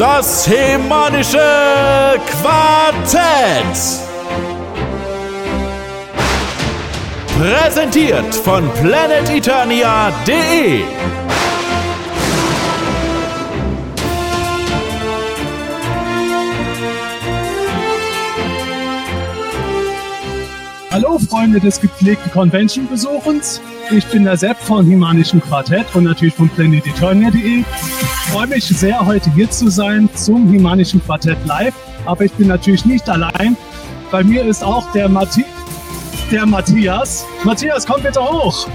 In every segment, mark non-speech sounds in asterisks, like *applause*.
Das Hemanische Quartett. Präsentiert von planeteternia.de. Hallo Freunde des gepflegten Convention-Besuchens. Ich bin der Sepp von Himanischen Quartett und natürlich von planeteturnia.de. Ich freue mich sehr, heute hier zu sein zum Himanischen Quartett Live. Aber ich bin natürlich nicht allein. Bei mir ist auch der, Mathi der Matthias. Matthias, komm bitte hoch.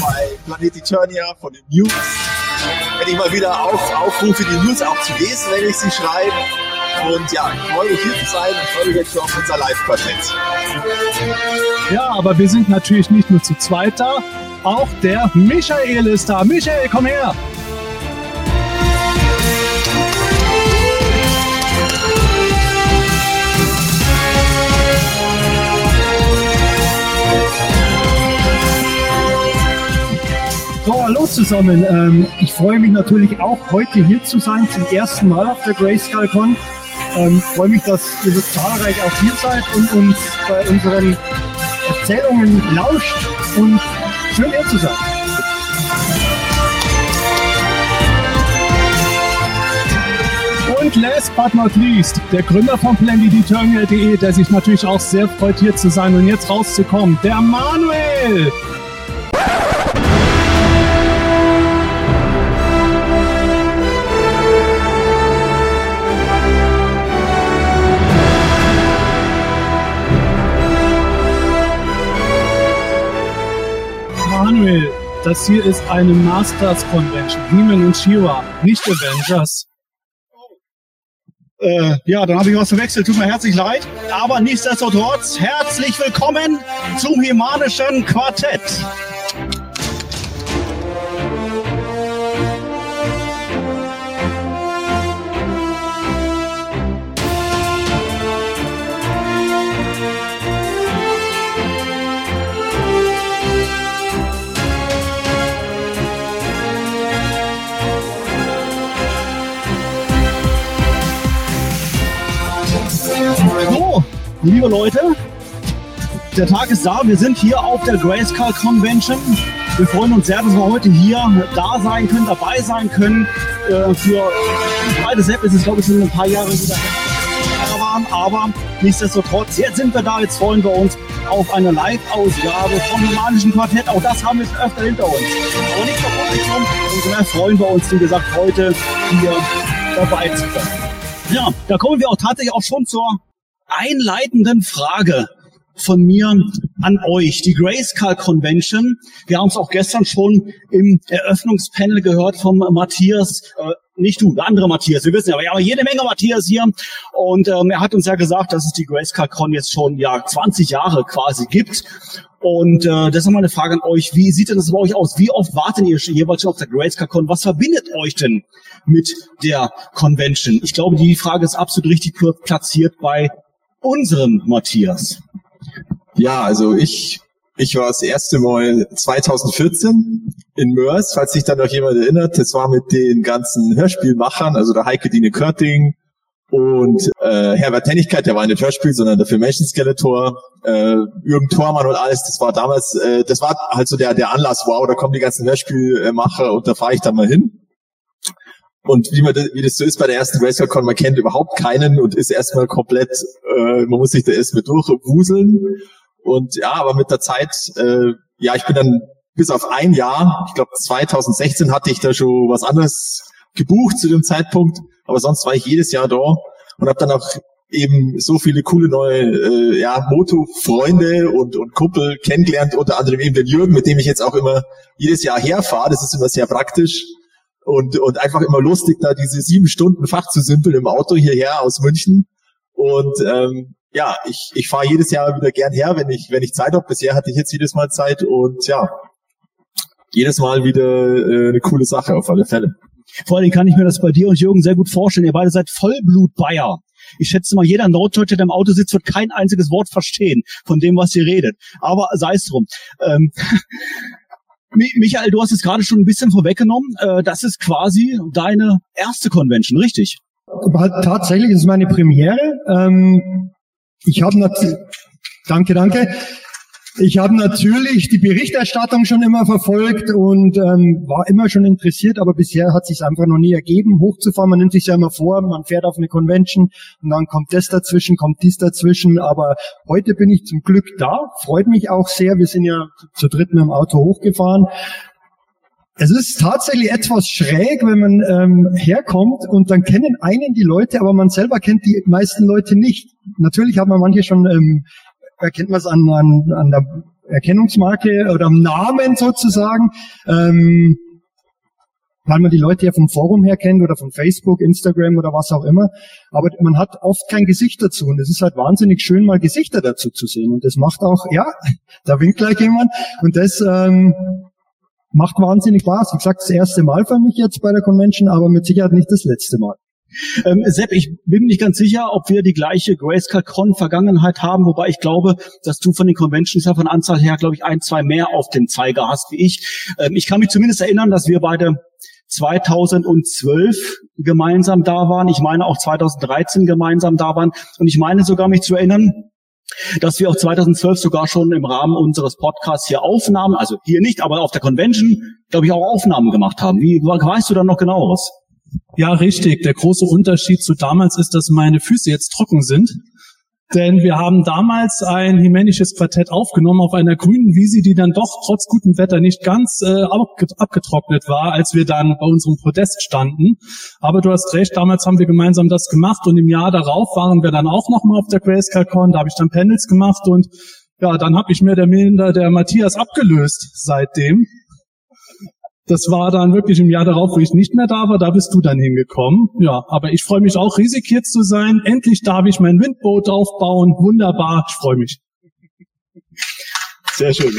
Bei Planet Eternia von den News. Wenn ich mal wieder auf, aufrufe, die News auch zu lesen, wenn ich sie schreibe. Und ja, ich freue mich hier zu sein und freue mich jetzt schon auf unser Live-Quartett. Ja, aber wir sind natürlich nicht nur zu zweit da. Auch der Michael ist da. Michael, komm her. So, hallo zusammen. Ähm, ich freue mich natürlich auch heute hier zu sein, zum ersten Mal auf der Grayscale Con. Ähm, freue mich, dass ihr so zahlreich auch hier seid und uns bei unseren Erzählungen lauscht und schön hier zu sein. Und last but not least, der Gründer von PlanetEternia.de, der sich natürlich auch sehr freut, hier zu sein und jetzt rauszukommen, der Manuel. Manuel, das hier ist eine Masters Convention. He-Man und She-Ra, nicht Avengers. Äh, ja, dann habe ich was verwechselt. Tut mir herzlich leid. Aber nichtsdestotrotz, herzlich willkommen zum Himanischen Quartett. Liebe Leute, der Tag ist da. Wir sind hier auf der Grayscale Convention. Wir freuen uns sehr, dass wir heute hier da sein können, dabei sein können. Äh, für beide Sepp ist es, glaube ich, schon ein paar Jahre wieder waren, aber nichtsdestotrotz, jetzt sind wir da, jetzt freuen wir uns auf eine Live-Ausgabe vom Humanischen Quartett. Auch das haben wir schon öfter hinter uns. Aber nicht vor Publikum. Und daher freuen wir uns, wie gesagt, heute hier dabei zu sein. Ja, da kommen wir auch tatsächlich auch schon zur einleitenden Frage von mir an euch. Die Grayscale Convention. Wir haben es auch gestern schon im Eröffnungspanel gehört vom Matthias. Äh, nicht du, der andere Matthias, wir wissen ja, wir haben jede Menge Matthias hier. Und ähm, er hat uns ja gesagt, dass es die Grayscale Con jetzt schon ja 20 Jahre quasi gibt. Und äh, das ist mal eine Frage an euch. Wie sieht denn das bei euch aus? Wie oft wartet ihr jeweils schon auf der Grayscale Con? Was verbindet euch denn mit der Convention? Ich glaube, die Frage ist absolut richtig platziert bei unserem Matthias. Ja, also ich, ich war das erste Mal 2014 in Mörs, falls sich da noch jemand erinnert. Das war mit den ganzen Hörspielmachern, also der Heike Dine Körting und äh, Herbert Tennigkeit, der war nicht Hörspiel, sondern der Filmation Skeletor, äh, Jürgen Thormann und alles. Das war damals, äh, das war halt so der, der Anlass, wow, da kommen die ganzen Hörspielmacher und da fahre ich dann mal hin. Und wie, man das, wie das so ist bei der ersten RacerCon, man kennt überhaupt keinen und ist erstmal komplett, äh, man muss sich da erstmal durchwuseln. Und ja, aber mit der Zeit, äh, ja, ich bin dann bis auf ein Jahr, ich glaube 2016 hatte ich da schon was anderes gebucht zu dem Zeitpunkt, aber sonst war ich jedes Jahr da und habe dann auch eben so viele coole neue äh, ja, Moto-Freunde und, und Kumpel kennengelernt, unter anderem eben den Jürgen, mit dem ich jetzt auch immer jedes Jahr herfahre. Das ist immer sehr praktisch und, und einfach immer lustig, da diese sieben Stunden Fach zu simpeln im Auto hierher aus München. Und ähm, ja, ich, ich fahre jedes Jahr wieder gern her, wenn ich, wenn ich Zeit habe. Bisher hatte ich jetzt jedes Mal Zeit und ja, jedes Mal wieder äh, eine coole Sache auf alle Fälle. Vor allem kann ich mir das bei dir und Jürgen sehr gut vorstellen. Ihr beide seid Vollblut-Bayer. Ich schätze mal, jeder Norddeutsche, der im Auto sitzt, wird kein einziges Wort verstehen von dem, was ihr redet. Aber sei es drum. Ähm, *laughs* Michael, du hast es gerade schon ein bisschen vorweggenommen. Äh, das ist quasi deine erste Convention, richtig? Tatsächlich ist es meine Premiere. Ähm, ich habe natürlich, danke, danke. Ich habe natürlich die Berichterstattung schon immer verfolgt und ähm, war immer schon interessiert, aber bisher hat sich einfach noch nie ergeben, hochzufahren. Man nimmt sich ja immer vor, man fährt auf eine Convention und dann kommt das dazwischen, kommt dies dazwischen. Aber heute bin ich zum Glück da, freut mich auch sehr. Wir sind ja zu dritt mit dem Auto hochgefahren. Es ist tatsächlich etwas schräg, wenn man ähm, herkommt und dann kennen einen die Leute, aber man selber kennt die meisten Leute nicht. Natürlich hat man manche schon ähm, erkennt man es an, an, an der Erkennungsmarke oder am Namen sozusagen, ähm, weil man die Leute ja vom Forum her kennt oder von Facebook, Instagram oder was auch immer. Aber man hat oft kein Gesicht dazu und es ist halt wahnsinnig schön, mal Gesichter dazu zu sehen. Und das macht auch, ja, *laughs* da winkt gleich jemand und das ähm, macht wahnsinnig Spaß. Wie gesagt, das erste Mal für mich jetzt bei der Convention, aber mit Sicherheit nicht das letzte Mal. Ähm, Sepp, ich bin nicht ganz sicher, ob wir die gleiche Grayscale Con Vergangenheit haben, wobei ich glaube, dass du von den Conventions ja von Anzahl her, glaube ich, ein, zwei mehr auf dem Zeiger hast wie ich. Ähm, ich kann mich zumindest erinnern, dass wir beide 2012 gemeinsam da waren. Ich meine auch 2013 gemeinsam da waren. Und ich meine sogar mich zu erinnern, dass wir auch 2012 sogar schon im Rahmen unseres Podcasts hier Aufnahmen, also hier nicht, aber auf der Convention, glaube ich, auch Aufnahmen gemacht haben. Wie weißt du da noch genaueres? Ja, richtig. Der große Unterschied zu damals ist, dass meine Füße jetzt trocken sind. Denn wir haben damals ein himänisches Quartett aufgenommen auf einer grünen Wiese, die dann doch trotz gutem Wetter nicht ganz äh, abgetrocknet war, als wir dann bei unserem Podest standen. Aber du hast recht, damals haben wir gemeinsam das gemacht und im Jahr darauf waren wir dann auch nochmal auf der Grayscale Con, da habe ich dann Panels gemacht und ja, dann habe ich mir der minder der Matthias abgelöst seitdem. Das war dann wirklich im Jahr darauf, wo ich nicht mehr da war, da bist du dann hingekommen. Ja, aber ich freue mich auch riesig hier zu sein. Endlich darf ich mein Windboot aufbauen. Wunderbar, ich freue mich. Sehr schön.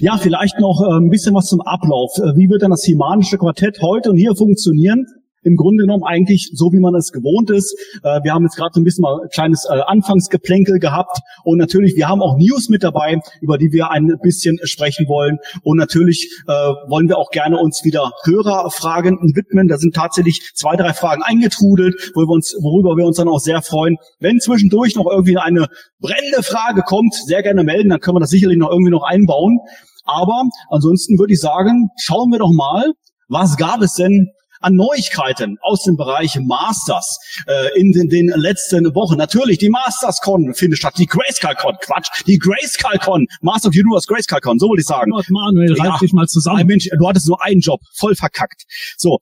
Ja, vielleicht noch äh, ein bisschen was zum Ablauf. Äh, wie wird denn das Himanische Quartett heute und hier funktionieren? Im Grunde genommen eigentlich so, wie man es gewohnt ist. Äh, wir haben jetzt gerade so ein bisschen mal ein kleines äh, Anfangsgeplänkel gehabt und natürlich, wir haben auch News mit dabei, über die wir ein bisschen sprechen wollen und natürlich äh, wollen wir auch gerne uns wieder Hörerfragen widmen. Da sind tatsächlich zwei, drei Fragen eingetrudelt, wo wir uns, worüber wir uns dann auch sehr freuen. Wenn zwischendurch noch irgendwie eine brennende Frage kommt, sehr gerne melden, dann können wir das sicherlich noch irgendwie noch einbauen. Aber ansonsten würde ich sagen, schauen wir doch mal, was gab es denn an Neuigkeiten aus dem Bereich Masters äh, in den, den letzten Wochen. Natürlich, die Masters-Con findet statt, die Grayscale-Con, Quatsch, die Grayscale-Con, Master of Universe Grayscale-Con, so wollte ich sagen. Gott, Manuel, ja, dich mal zusammen. Mensch, du hattest nur einen Job, voll verkackt. So,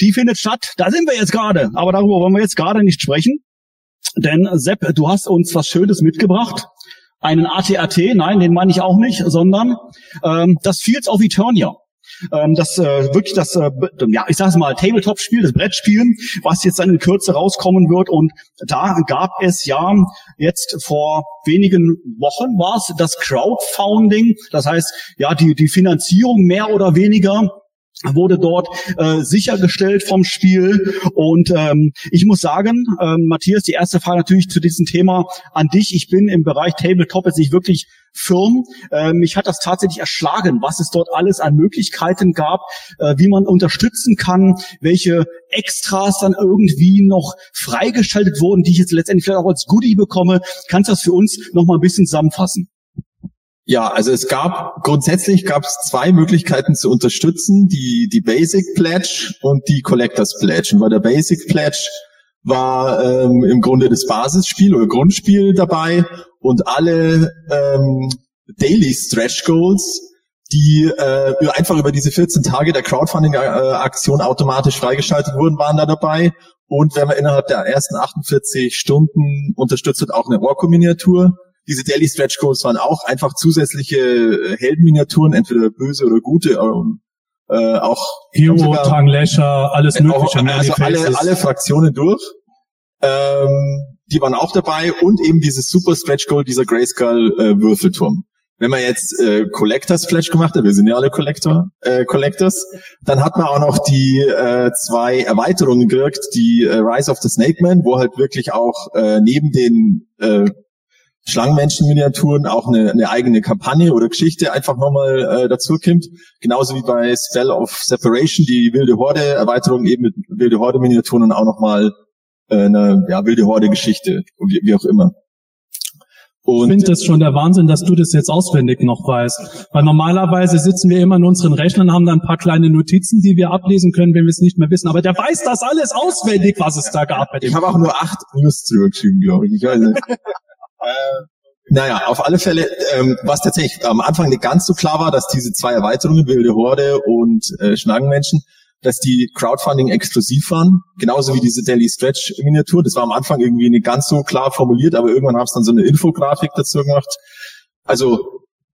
die findet statt, da sind wir jetzt gerade, aber darüber wollen wir jetzt gerade nicht sprechen. Denn Sepp, du hast uns was Schönes mitgebracht. Einen ATAT, nein, den meine ich auch nicht, sondern ähm, das Fields of Eternia ähm, das äh, wirklich das, äh, ja, ich sage mal, Tabletop-Spiel, das Brettspiel, was jetzt dann in Kürze rauskommen wird. Und da gab es ja jetzt vor wenigen Wochen war es das Crowdfunding, das heißt ja die die Finanzierung mehr oder weniger wurde dort äh, sichergestellt vom Spiel. Und ähm, ich muss sagen, ähm, Matthias, die erste Frage natürlich zu diesem Thema an dich. Ich bin im Bereich Tabletop jetzt nicht wirklich firm. Äh, mich hat das tatsächlich erschlagen, was es dort alles an Möglichkeiten gab, äh, wie man unterstützen kann, welche Extras dann irgendwie noch freigeschaltet wurden, die ich jetzt letztendlich vielleicht auch als Goodie bekomme. Kannst du das für uns noch mal ein bisschen zusammenfassen? Ja, also es gab grundsätzlich gab es zwei Möglichkeiten zu unterstützen, die die Basic Pledge und die Collectors Pledge. Und bei der Basic Pledge war ähm, im Grunde das Basisspiel oder Grundspiel dabei und alle ähm, Daily Stretch Goals, die äh, einfach über diese 14 Tage der Crowdfunding-Aktion automatisch freigeschaltet wurden, waren da dabei. Und wenn man innerhalb der ersten 48 Stunden unterstützt wird, auch eine Orko-Miniatur diese Daily Stretch Goals waren auch einfach zusätzliche äh, Heldenminiaturen, entweder böse oder gute. Ähm, äh, auch Hero, Tang Lasher, alles mögliche. Auch, also alle, alle Fraktionen durch. Ähm, die waren auch dabei und eben dieses Super Stretch Goal, dieser Grayskull äh, Würfelturm. Wenn man jetzt äh, Collectors Pledge gemacht hat, wir sind ja alle Collector, äh, Collectors, dann hat man auch noch die äh, zwei Erweiterungen gekriegt, die äh, Rise of the Snake Man, wo halt wirklich auch äh, neben den äh, Schlangenmenschen-Miniaturen auch eine, eine eigene Kampagne oder Geschichte einfach nochmal äh, dazu kommt. Genauso wie bei Spell of Separation, die wilde Horde-Erweiterung eben mit wilde Horde-Miniaturen und auch nochmal äh, eine ja, wilde Horde-Geschichte, wie, wie auch immer. Und ich finde das schon der Wahnsinn, dass du das jetzt auswendig noch weißt. Weil normalerweise sitzen wir immer in unseren Rechnern, haben da ein paar kleine Notizen, die wir ablesen können, wenn wir es nicht mehr wissen. Aber der weiß das alles auswendig, was es da gab. Ich habe auch nur acht News zurückgeschrieben, glaube ich. ich weiß nicht. *laughs* Äh, naja, auf alle Fälle, ähm, was tatsächlich am Anfang nicht ganz so klar war, dass diese zwei Erweiterungen, Wilde Horde und äh, Schnagenmenschen, dass die Crowdfunding exklusiv waren, genauso wie diese Daily Stretch Miniatur. Das war am Anfang irgendwie nicht ganz so klar formuliert, aber irgendwann haben es dann so eine Infografik dazu gemacht. Also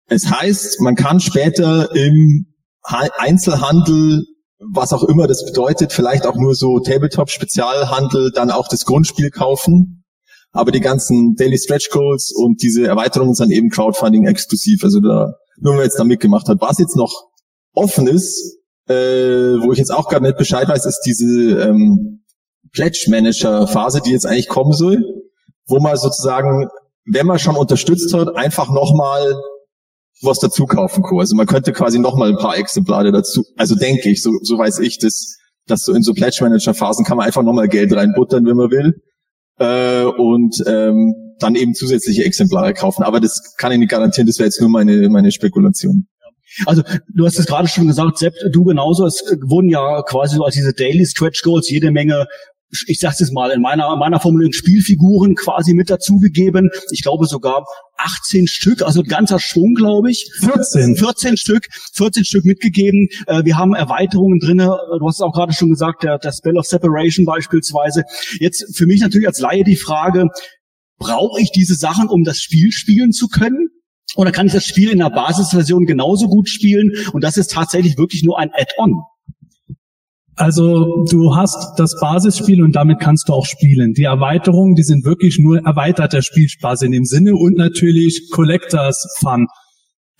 es heißt, man kann später im Einzelhandel, was auch immer das bedeutet, vielleicht auch nur so Tabletop-Spezialhandel, dann auch das Grundspiel kaufen aber die ganzen Daily Stretch Goals und diese Erweiterungen sind eben Crowdfunding exklusiv. Also da, nur wer jetzt da mitgemacht hat. Was jetzt noch offen ist, äh, wo ich jetzt auch gar nicht Bescheid weiß, ist diese ähm, Pledge Manager Phase, die jetzt eigentlich kommen soll, wo man sozusagen, wenn man schon unterstützt hat, einfach nochmal was dazu kaufen kann. Also man könnte quasi nochmal ein paar Exemplare dazu, also denke ich, so, so weiß ich das, dass so in so Pledge Manager Phasen kann man einfach nochmal Geld reinbuttern, wenn man will äh, und ähm, dann eben zusätzliche Exemplare kaufen. Aber das kann ich nicht garantieren, das wäre jetzt nur meine, meine Spekulation. Also du hast es gerade schon gesagt, Sepp, du genauso. Es wurden ja quasi so als diese Daily Stretch Goals jede Menge ich sag's jetzt mal, in meiner, meiner Formulierung Spielfiguren quasi mit dazugegeben. Ich glaube sogar 18 Stück, also ein ganzer Schwung, glaube ich. 14. 14 Stück, 14 Stück mitgegeben. Äh, wir haben Erweiterungen drinne. Du hast es auch gerade schon gesagt, der, der Spell of Separation beispielsweise. Jetzt für mich natürlich als Laie die Frage, brauche ich diese Sachen, um das Spiel spielen zu können? Oder kann ich das Spiel in der Basisversion genauso gut spielen? Und das ist tatsächlich wirklich nur ein Add-on. Also du hast das Basisspiel und damit kannst du auch spielen. Die Erweiterungen, die sind wirklich nur erweiterter Spielspaß in dem Sinne und natürlich Collectors Fun.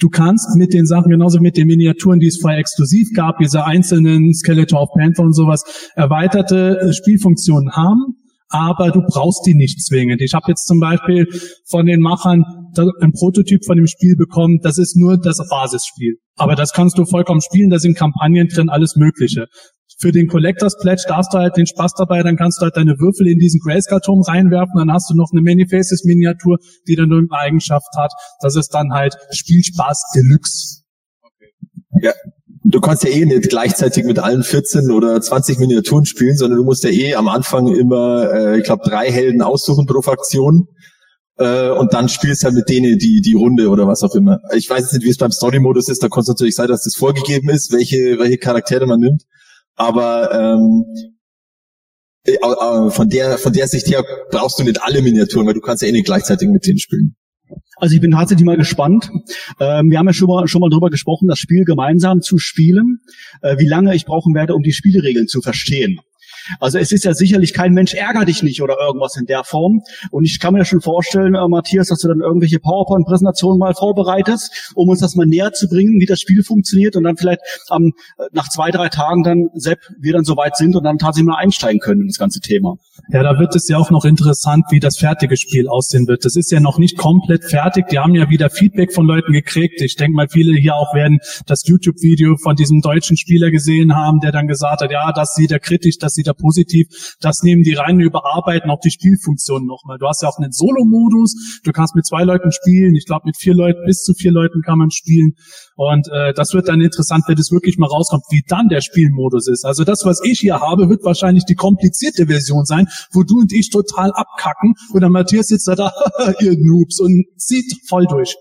Du kannst mit den Sachen, genauso mit den Miniaturen, die es vorher exklusiv gab, diese einzelnen Skeletor of Panther und sowas, erweiterte Spielfunktionen haben, aber du brauchst die nicht zwingend. Ich habe jetzt zum Beispiel von den Machern ein Prototyp von dem Spiel bekommen, das ist nur das Basisspiel. Aber das kannst du vollkommen spielen, da sind Kampagnen drin, alles Mögliche für den Collectors Pledge darfst du halt den Spaß dabei, dann kannst du halt deine Würfel in diesen Grayscale-Turm reinwerfen, dann hast du noch eine Many-Faces-Miniatur, die dann irgendeine Eigenschaft hat. Das ist dann halt Spielspaß Deluxe. Okay. Ja, du kannst ja eh nicht gleichzeitig mit allen 14 oder 20 Miniaturen spielen, sondern du musst ja eh am Anfang immer, äh, ich glaube, drei Helden aussuchen pro Fraktion. Äh, und dann spielst du halt mit denen die, die Runde oder was auch immer. Ich weiß jetzt nicht, wie es beim Story-Modus ist, da kann es natürlich sein, dass das vorgegeben ist, welche, welche Charaktere man nimmt aber ähm, äh, von der von der Sicht her brauchst du nicht alle Miniaturen, weil du kannst ja eh nicht gleichzeitig mit denen spielen. Also ich bin tatsächlich mal gespannt. Ähm, wir haben ja schon mal, schon mal drüber gesprochen, das Spiel gemeinsam zu spielen, äh, wie lange ich brauchen werde, um die Spielregeln zu verstehen. Also es ist ja sicherlich kein Mensch ärger dich nicht oder irgendwas in der Form. Und ich kann mir schon vorstellen, äh, Matthias, dass du dann irgendwelche PowerPoint-Präsentationen mal vorbereitest, um uns das mal näher zu bringen, wie das Spiel funktioniert und dann vielleicht ähm, nach zwei, drei Tagen dann, Sepp, wir dann soweit sind und dann tatsächlich mal einsteigen können in das ganze Thema. Ja, da wird es ja auch noch interessant, wie das fertige Spiel aussehen wird. Das ist ja noch nicht komplett fertig. Die haben ja wieder Feedback von Leuten gekriegt. Ich denke mal, viele hier auch werden das YouTube-Video von diesem deutschen Spieler gesehen haben, der dann gesagt hat, ja, das sieht er kritisch, das sieht er positiv. Das nehmen die rein, überarbeiten auch die Spielfunktionen nochmal. Du hast ja auch einen Solo-Modus. Du kannst mit zwei Leuten spielen. Ich glaube, mit vier Leuten, bis zu vier Leuten kann man spielen. Und äh, das wird dann interessant, wenn es wirklich mal rauskommt, wie dann der Spielmodus ist. Also das, was ich hier habe, wird wahrscheinlich die komplizierte Version sein, wo du und ich total abkacken und dann Matthias sitzt da, *laughs* ihr Noobs und zieht voll durch.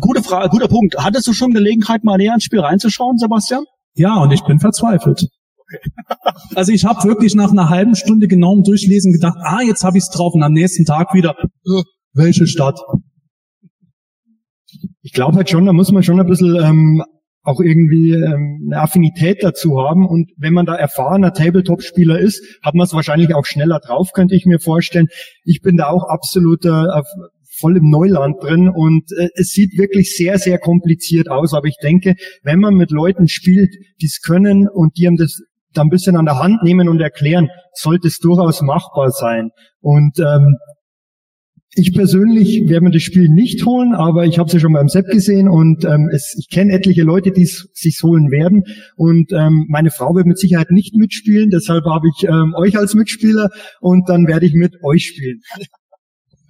Gute Frage, guter Punkt. Hattest du schon Gelegenheit, mal näher ins Spiel reinzuschauen, Sebastian? Ja, und ich bin verzweifelt. Also ich habe wirklich nach einer halben Stunde genauem Durchlesen gedacht, ah, jetzt habe ich es drauf und am nächsten Tag wieder, äh, welche Stadt? Ich glaube halt schon, da muss man schon ein bisschen ähm, auch irgendwie ähm, eine Affinität dazu haben. Und wenn man da erfahrener Tabletop-Spieler ist, hat man es wahrscheinlich auch schneller drauf, könnte ich mir vorstellen. Ich bin da auch absoluter äh, voll im Neuland drin und äh, es sieht wirklich sehr, sehr kompliziert aus. Aber ich denke, wenn man mit Leuten spielt, die es können und die einem das da ein bisschen an der Hand nehmen und erklären, sollte es durchaus machbar sein. Und ähm, ich persönlich werde mir das Spiel nicht holen, aber ich habe es ja schon beim Sepp gesehen und ähm, es, ich kenne etliche Leute, die es sich holen werden. Und ähm, meine Frau wird mit Sicherheit nicht mitspielen, deshalb habe ich ähm, euch als Mitspieler und dann werde ich mit euch spielen.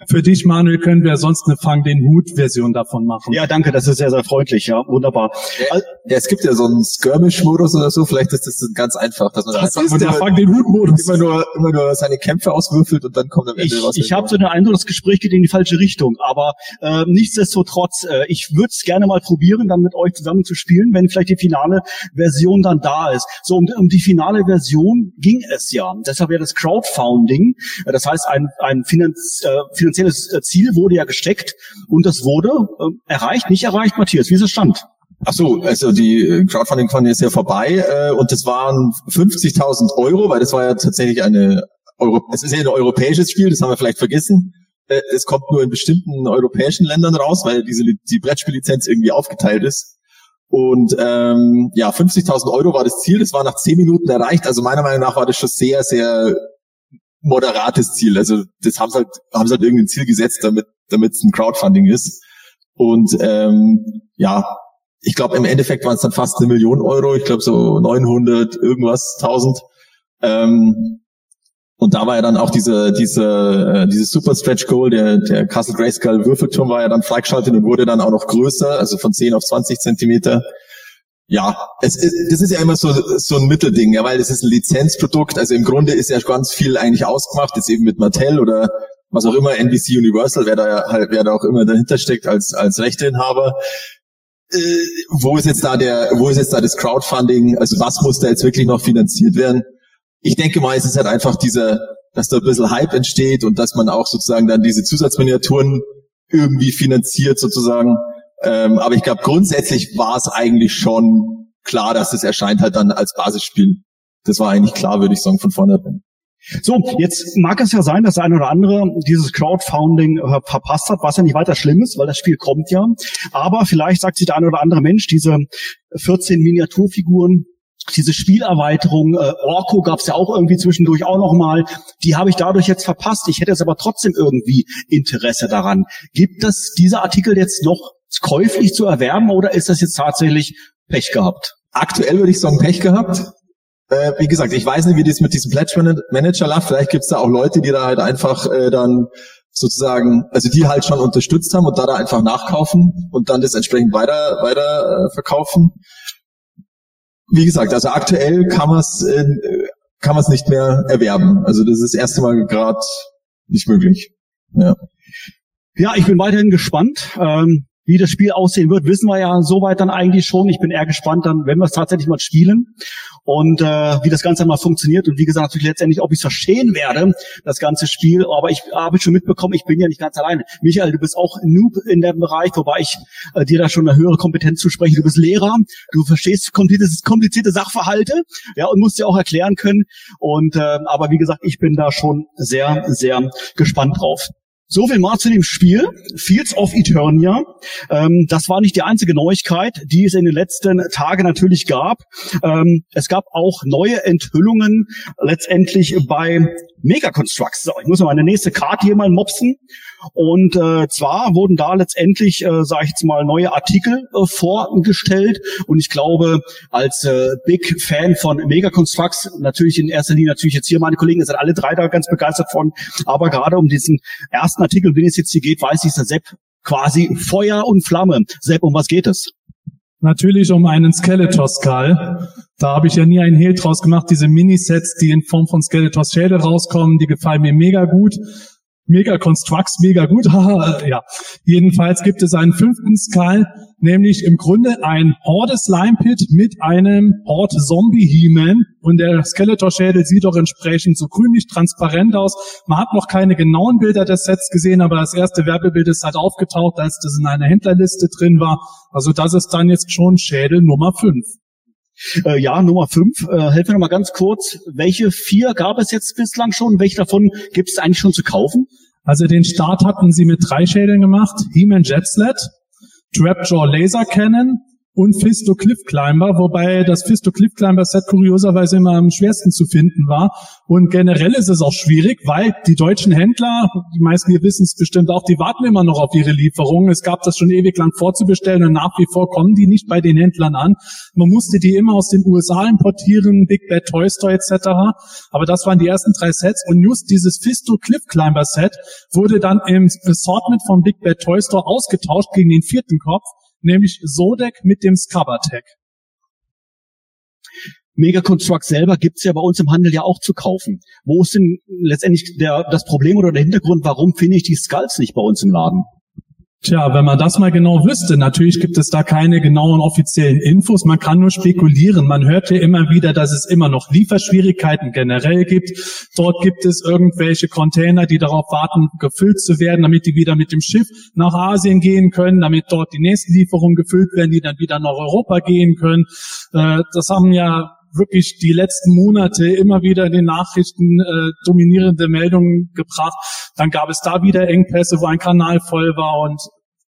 Für dich, Manuel, können wir sonst eine Fang den Hut-Version davon machen. Ja, danke, das ist sehr, sehr freundlich, ja, wunderbar. Ja, ja, es gibt ja so einen Skirmish-Modus oder so, vielleicht ist das ganz einfach, dass man das einfach ist der Fang den Hut-Modus. immer nur, immer nur seine Kämpfe auswürfelt und dann kommt am Ende Ich, was. ich habe so den Eindruck, das Gespräch geht in die falsche Richtung, aber äh, nichtsdestotrotz, äh, ich würde es gerne mal probieren, dann mit euch zusammen zu spielen, wenn vielleicht die finale Version dann da ist. So, um, um die finale Version ging es ja. Deshalb ja das Crowdfunding, äh, das heißt ein, ein Finanz, äh, finanzielles äh, Ziel wurde ja gesteckt und das wurde äh, erreicht, nicht erreicht, Matthias, wie ist der Stand? Ach so, also die äh, Crowdfunding-Kampagne ist ja vorbei äh, und das waren 50.000 Euro, weil das war ja tatsächlich eine Euro es ist ja ein europäisches Spiel, das haben wir vielleicht vergessen. Äh, Es kommt nur in bestimmten europäischen Ländern raus, weil diese die Brettspiellizenz irgendwie aufgeteilt ist. Und ähm, ja, 50.000 Euro war das Ziel. Das war nach 10 Minuten erreicht. Also meiner Meinung nach war das schon sehr, sehr moderates Ziel. Also das haben sie halt, haben sie halt irgendein Ziel gesetzt, damit damit es ein Crowdfunding ist. Und ähm, ja, ich glaube im Endeffekt waren es dann fast eine Million Euro. Ich glaube so 900 irgendwas 1000. Ähm, und da war ja dann auch diese diese äh, dieses Super Stretch Goal, der der Castle Grayskull Würfelturm war ja dann freigeschaltet und wurde dann auch noch größer, also von 10 auf 20 Zentimeter. Ja, es ist, das ist ja immer so, so ein Mittelding, ja, weil es ist ein Lizenzprodukt. Also im Grunde ist ja ganz viel eigentlich ausgemacht, jetzt eben mit Mattel oder was auch immer, NBC Universal, wer da halt, wer da auch immer dahinter steckt als, als Rechteinhaber. Äh, wo ist jetzt da der, wo ist jetzt da das Crowdfunding? Also was muss da jetzt wirklich noch finanziert werden? Ich denke mal, es ist halt einfach dieser, dass da ein bisschen Hype entsteht und dass man auch sozusagen dann diese Zusatzminiaturen irgendwie finanziert sozusagen. Ähm, aber ich glaube, grundsätzlich war es eigentlich schon klar, dass es erscheint halt dann als Basisspiel. Das war eigentlich klar, würde ich sagen, von vornherein. So, jetzt mag es ja sein, dass der eine oder andere dieses Crowdfunding äh, verpasst hat, was ja nicht weiter schlimm ist, weil das Spiel kommt ja. Aber vielleicht sagt sich der eine oder andere Mensch, diese 14 Miniaturfiguren, diese Spielerweiterung, äh, Orko gab es ja auch irgendwie zwischendurch auch nochmal, die habe ich dadurch jetzt verpasst. Ich hätte jetzt aber trotzdem irgendwie Interesse daran. Gibt es diese Artikel jetzt noch käuflich zu erwerben oder ist das jetzt tatsächlich Pech gehabt? Aktuell würde ich sagen, Pech gehabt. Äh, wie gesagt, ich weiß nicht, wie das mit diesem Pledge Man- Manager läuft. Vielleicht gibt es da auch Leute, die da halt einfach äh, dann sozusagen, also die halt schon unterstützt haben und da, da einfach nachkaufen und dann das entsprechend weiter weiter äh, verkaufen. Wie gesagt, also aktuell kann man es äh, kann man es nicht mehr erwerben. Also das ist das erste Mal gerade nicht möglich. Ja. Ja, ich bin weiterhin gespannt. Ähm, wie das Spiel aussehen wird, wissen wir ja soweit dann eigentlich schon. Ich bin eher gespannt dann, wenn wir es tatsächlich mal spielen und äh, wie das Ganze mal funktioniert und wie gesagt natürlich letztendlich, ob ich es verstehen werde, das ganze Spiel. Aber ich habe schon mitbekommen, ich bin ja nicht ganz alleine. Michael, du bist auch Noob in dem Bereich, wobei ich äh, dir da schon eine höhere Kompetenz zuspreche. Du bist Lehrer, du verstehst komplizierte, komplizierte Sachverhalte, ja und musst dir auch erklären können. Und äh, aber wie gesagt, ich bin da schon sehr, sehr gespannt drauf. So viel mal zu dem Spiel, Fields of Eternia. Ähm, das war nicht die einzige Neuigkeit, die es in den letzten Tagen natürlich gab. Ähm, es gab auch neue Enthüllungen letztendlich bei Mega Constructs. So, ich muss mal meine nächste Karte hier mal mopsen. Und äh, zwar wurden da letztendlich, äh, sage ich jetzt mal, neue Artikel äh, vorgestellt. Und ich glaube, als äh, Big Fan von Mega Constructs, natürlich in erster Linie natürlich jetzt hier meine Kollegen, ihr seid alle drei da ganz begeistert von. Aber gerade um diesen ersten Artikel, um den es jetzt hier geht, weiß ich, dass Sepp quasi Feuer und Flamme. Sepp, um was geht es? Natürlich um einen Skeletor Skull. Da habe ich ja nie einen Hehl draus gemacht. Diese Minisets, die in Form von Skeletors Schädel rauskommen, die gefallen mir mega gut. Mega Constructs, mega gut. *laughs* Haha, ja. Jedenfalls gibt es einen fünften Skull, nämlich im Grunde ein Horde Slime Pit mit einem Horde Zombie He-Man und der Skeletor-Schädel sieht auch entsprechend so grünlich transparent aus. Man hat noch keine genauen Bilder des Sets gesehen, aber das erste Werbebild ist halt aufgetaucht, als das in einer Händlerliste drin war. Also das ist dann jetzt schon Schädel Nummer 5. Äh, ja, Nummer 5. Äh, helfen wir noch mal ganz kurz. Welche vier gab es jetzt bislang schon? Welche davon gibt es eigentlich schon zu kaufen? Also den Start hatten sie mit drei Schädeln gemacht. He-Man Jetsled, Trapjaw Laser Cannon und Fisto Cliff Climber, wobei das Fisto Cliff Climber Set kurioserweise immer am schwersten zu finden war. Und generell ist es auch schwierig, weil die deutschen Händler, die meisten hier wissen es bestimmt auch, die warten immer noch auf ihre Lieferungen. Es gab das schon ewig lang vorzubestellen und nach wie vor kommen die nicht bei den Händlern an. Man musste die immer aus den USA importieren, Big Bad Toy Store etc. Aber das waren die ersten drei Sets und just dieses Fisto Cliff Climber Set wurde dann im Assortment von Big Bad Toy Store ausgetauscht gegen den vierten Kopf nämlich Sodec mit dem Scubber-Tag. Megaconstruct selber gibt's ja bei uns im Handel ja auch zu kaufen. Wo ist denn letztendlich der, das Problem oder der Hintergrund, warum finde ich die Skulls nicht bei uns im Laden? Tja, wenn man das mal genau wüsste, natürlich gibt es da keine genauen offiziellen Infos, man kann nur spekulieren. Man hört ja immer wieder, dass es immer noch Lieferschwierigkeiten generell gibt. Dort gibt es irgendwelche Container, die darauf warten, gefüllt zu werden, damit die wieder mit dem Schiff nach Asien gehen können, damit dort die nächsten Lieferungen gefüllt werden, die dann wieder nach Europa gehen können. Äh, das haben ja wirklich die letzten Monate immer wieder in den Nachrichten äh, dominierende Meldungen gebracht. Dann gab es da wieder Engpässe, wo ein Kanal voll war und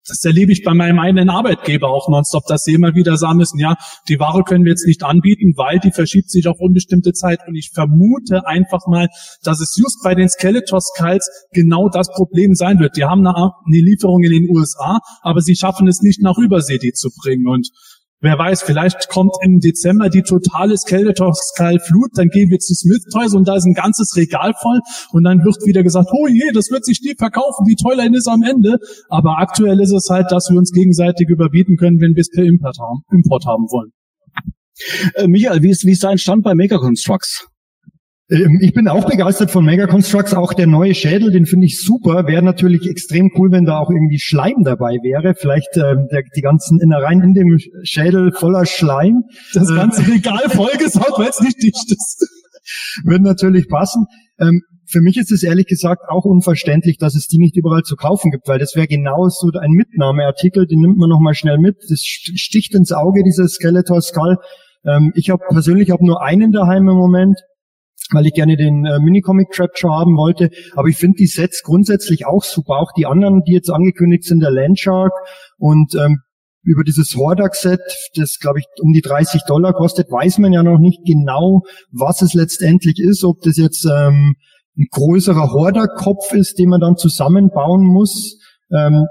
das erlebe ich bei meinem eigenen Arbeitgeber auch nonstop, dass sie immer wieder sagen müssen, ja, die Ware können wir jetzt nicht anbieten, weil die verschiebt sich auf unbestimmte Zeit. Und ich vermute einfach mal, dass es just bei den Skeletor Skulls genau das Problem sein wird. Die haben eine, eine Lieferung in den USA, aber sie schaffen es nicht nach Übersee die zu bringen. Und Wer weiß, vielleicht kommt im Dezember die totale Skeletor-Skull-Flut, dann gehen wir zu Smith Toys und da ist ein ganzes Regal voll und dann wird wieder gesagt, oh je, das wird sich nie verkaufen, die Toyline ist am Ende. Aber aktuell ist es halt, dass wir uns gegenseitig überbieten können, wenn wir es per Import haben, Import haben wollen. Äh, Michael, wie ist, wie ist dein Stand bei Mega Constructs? Ähm, ich bin auch begeistert von Mega Constructs. Auch der neue Schädel, den finde ich super. Wäre natürlich extrem cool, wenn da auch irgendwie Schleim dabei wäre. Vielleicht ähm, der, die ganzen Innereien in dem Schädel voller Schleim. Das ganze äh, Regal vollgesaut, weil es nicht dicht ist. *laughs* Würde natürlich passen. Ähm, für mich ist es ehrlich gesagt auch unverständlich, dass es die nicht überall zu kaufen gibt, weil das wäre genau so ein Mitnahmeartikel, den nimmt man nochmal schnell mit. Das sticht ins Auge, dieser Skeletor Skull. Ähm, ich habe persönlich hab nur einen daheim im Moment weil ich gerne den äh, Minicomic Trapture haben wollte. Aber ich finde die Sets grundsätzlich auch super. Auch die anderen, die jetzt angekündigt sind, der Landshark und ähm, über dieses Hordak-Set, das glaube ich um die 30 Dollar kostet, weiß man ja noch nicht genau, was es letztendlich ist. Ob das jetzt ähm, ein größerer Hordak-Kopf ist, den man dann zusammenbauen muss. Ähm,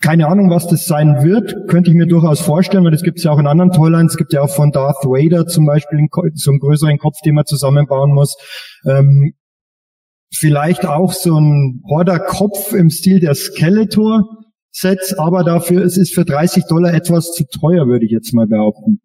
keine Ahnung, was das sein wird, könnte ich mir durchaus vorstellen, weil das gibt es ja auch in anderen Toylines. Es gibt ja auch von Darth Vader zum Beispiel so einen größeren Kopf, den man zusammenbauen muss. Ähm, vielleicht auch so ein Horder-Kopf im Stil der Skeletor-Sets, aber dafür es ist für 30 Dollar etwas zu teuer, würde ich jetzt mal behaupten.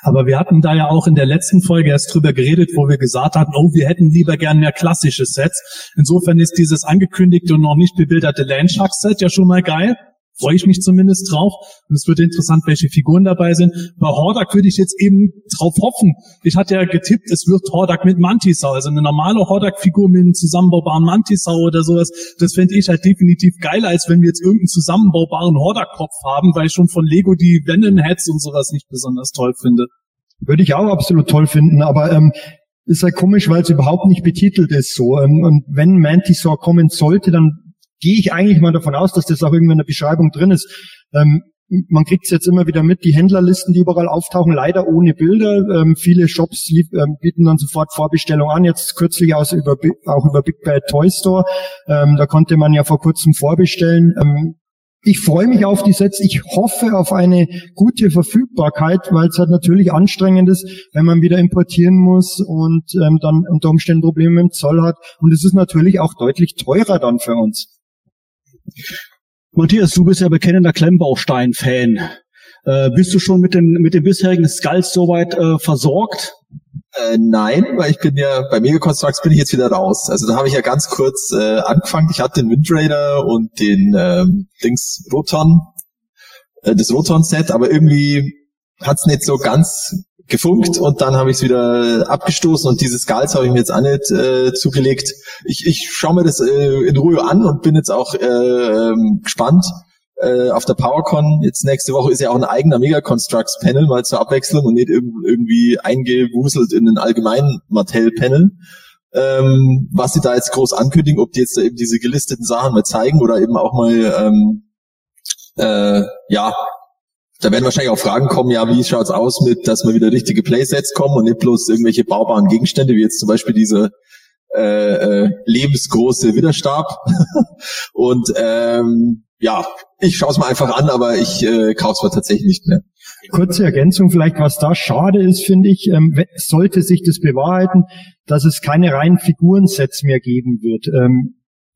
Aber wir hatten da ja auch in der letzten Folge erst drüber geredet, wo wir gesagt hatten, oh, wir hätten lieber gern mehr klassische Sets. Insofern ist dieses angekündigte und noch nicht bebilderte Landshark-Set ja schon mal geil freue ich mich zumindest drauf. Und es wird interessant, welche Figuren dabei sind. Bei Hordak würde ich jetzt eben drauf hoffen. Ich hatte ja getippt, es wird Hordak mit Mantisau, also eine normale Hordak-Figur mit einem zusammenbaubaren Mantisau oder sowas. Das fände ich halt definitiv geiler, als wenn wir jetzt irgendeinen zusammenbaubaren Hordak-Kopf haben, weil ich schon von Lego die Venom-Heads und sowas nicht besonders toll finde. Würde ich auch absolut toll finden, aber ähm, ist halt komisch, weil es überhaupt nicht betitelt ist so. Ähm, und wenn Mantisaur kommen sollte, dann gehe ich eigentlich mal davon aus, dass das auch irgendwann in der Beschreibung drin ist. Ähm, man kriegt es jetzt immer wieder mit, die Händlerlisten, die überall auftauchen, leider ohne Bilder. Ähm, viele Shops lieb, ähm, bieten dann sofort Vorbestellung an. Jetzt kürzlich aus über, auch über Big Bad Toy Store. Ähm, da konnte man ja vor kurzem vorbestellen. Ähm, ich freue mich auf die Sets. Ich hoffe auf eine gute Verfügbarkeit, weil es halt natürlich anstrengend ist, wenn man wieder importieren muss und ähm, dann unter Umständen Probleme mit dem Zoll hat. Und es ist natürlich auch deutlich teurer dann für uns. Matthias, du bist ja bekennender Klemmbaustein-Fan. Äh, bist du schon mit den, mit den bisherigen Skulls soweit äh, versorgt? Äh, nein, weil ich bin ja bei Megaconstructs bin ich jetzt wieder raus. Also da habe ich ja ganz kurz äh, angefangen. Ich hatte den Windrader und den ähm, Dings Roton, äh, das Roton-Set, aber irgendwie hat's nicht so ganz gefunkt und dann habe ich es wieder abgestoßen und dieses Gals habe ich mir jetzt auch nicht äh, zugelegt. Ich, ich schaue mir das äh, in Ruhe an und bin jetzt auch äh, ähm, gespannt. Äh, auf der PowerCon jetzt nächste Woche ist ja auch ein eigener Mega Constructs Panel mal zur Abwechslung und nicht irgendwie eingewuselt in den allgemeinen Mattel Panel. Ähm, was sie da jetzt groß ankündigen, ob die jetzt da eben diese gelisteten Sachen mal zeigen oder eben auch mal ähm, äh, ja da werden wahrscheinlich auch Fragen kommen, ja, wie schaut's aus mit, dass mal wieder richtige Playsets kommen und nicht bloß irgendwelche baubaren Gegenstände, wie jetzt zum Beispiel diese äh, äh, lebensgroße Widerstab. *laughs* und ähm, ja, ich schaue es mal einfach an, aber ich äh, kaufe es mal tatsächlich nicht mehr. Kurze Ergänzung vielleicht, was da schade ist, finde ich, ähm, sollte sich das bewahrheiten, dass es keine reinen Figurensets mehr geben wird. Ähm,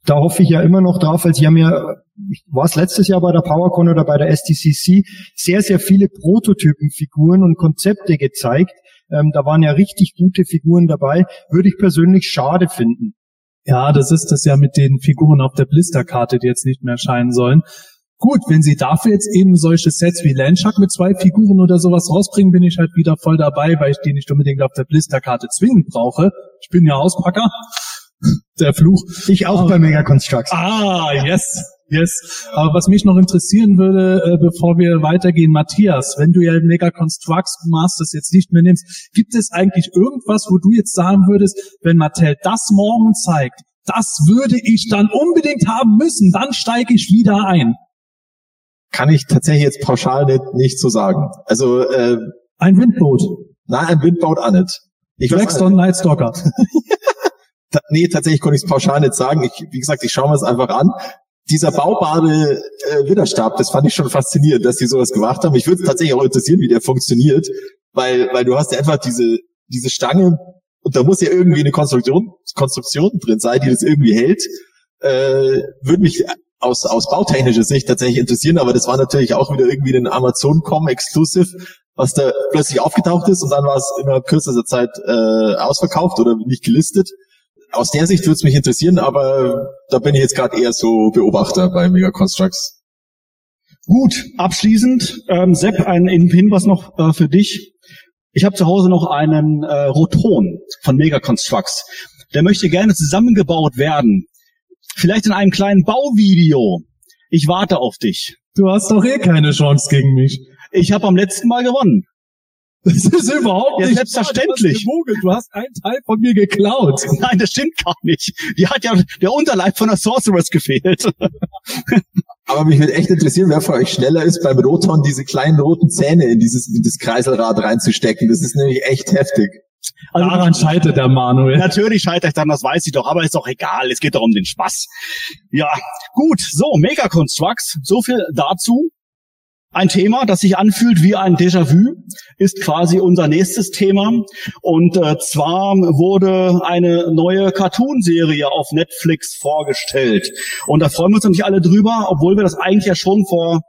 da hoffe ich ja immer noch drauf, weil sie haben ja, ich war es letztes Jahr bei der PowerCon oder bei der STCC, sehr, sehr viele Prototypenfiguren und Konzepte gezeigt. Ähm, da waren ja richtig gute Figuren dabei. Würde ich persönlich schade finden. Ja, das ist das ja mit den Figuren auf der Blisterkarte, die jetzt nicht mehr erscheinen sollen. Gut, wenn sie dafür jetzt eben solche Sets wie Landshark mit zwei Figuren oder sowas rausbringen, bin ich halt wieder voll dabei, weil ich die nicht unbedingt auf der Blisterkarte zwingend brauche. Ich bin ja Auspacker. Der Fluch. Ich auch bei Mega Constructs. Ah, yes. Yes. Aber was mich noch interessieren würde, äh, bevor wir weitergehen, Matthias, wenn du ja Mega Constructs Masters jetzt nicht mehr nimmst, gibt es eigentlich irgendwas, wo du jetzt sagen würdest, wenn Mattel das morgen zeigt, das würde ich dann unbedingt haben müssen, dann steige ich wieder ein? Kann ich tatsächlich jetzt pauschal nicht, nicht so sagen. Also äh, ein Windboot. Nein, ein Windboot auch nicht. Ich Blackstone Nightstalker. *laughs* nee, tatsächlich konnte ich es pauschal nicht sagen. Ich, wie gesagt, ich schaue mir es einfach an. Dieser baubare äh, Widerstab, das fand ich schon faszinierend, dass die sowas gemacht haben. Ich würde es tatsächlich auch interessieren, wie der funktioniert, weil, weil du hast ja einfach diese, diese Stange und da muss ja irgendwie eine Konstruktion, Konstruktion drin sein, die das irgendwie hält. Äh, würde mich aus, aus bautechnischer Sicht tatsächlich interessieren, aber das war natürlich auch wieder irgendwie ein Amazon.com Exclusive, was da plötzlich aufgetaucht ist und dann war es in kürzester Zeit äh, ausverkauft oder nicht gelistet aus der Sicht würde es mich interessieren, aber da bin ich jetzt gerade eher so Beobachter bei Mega Constructs. Gut, abschließend, ähm, Sepp, ein Hinweis noch äh, für dich. Ich habe zu Hause noch einen äh, Roton von Mega Constructs. Der möchte gerne zusammengebaut werden. Vielleicht in einem kleinen Bauvideo. Ich warte auf dich. Du hast doch eh keine Chance gegen mich. Ich habe am letzten Mal gewonnen. Das ist überhaupt ja, nicht selbstverständlich. Du hast einen Teil von mir geklaut. *laughs* Nein, das stimmt gar nicht. Die hat ja der Unterleib von der Sorceress gefehlt. *laughs* Aber mich würde echt interessieren, wer von euch schneller ist, beim Roton diese kleinen roten Zähne in dieses, in das Kreiselrad reinzustecken. Das ist nämlich echt heftig. Also Daran scheitert der Manuel. Natürlich scheitert ich dann, das weiß ich doch, aber ist doch egal, es geht doch um den Spaß. Ja, gut, so, Mega Constructs, so viel dazu. Ein Thema, das sich anfühlt wie ein Déjà-vu, ist quasi unser nächstes Thema. Und äh, zwar wurde eine neue Cartoon-Serie auf Netflix vorgestellt. Und da freuen wir uns natürlich alle drüber, obwohl wir das eigentlich ja schon vor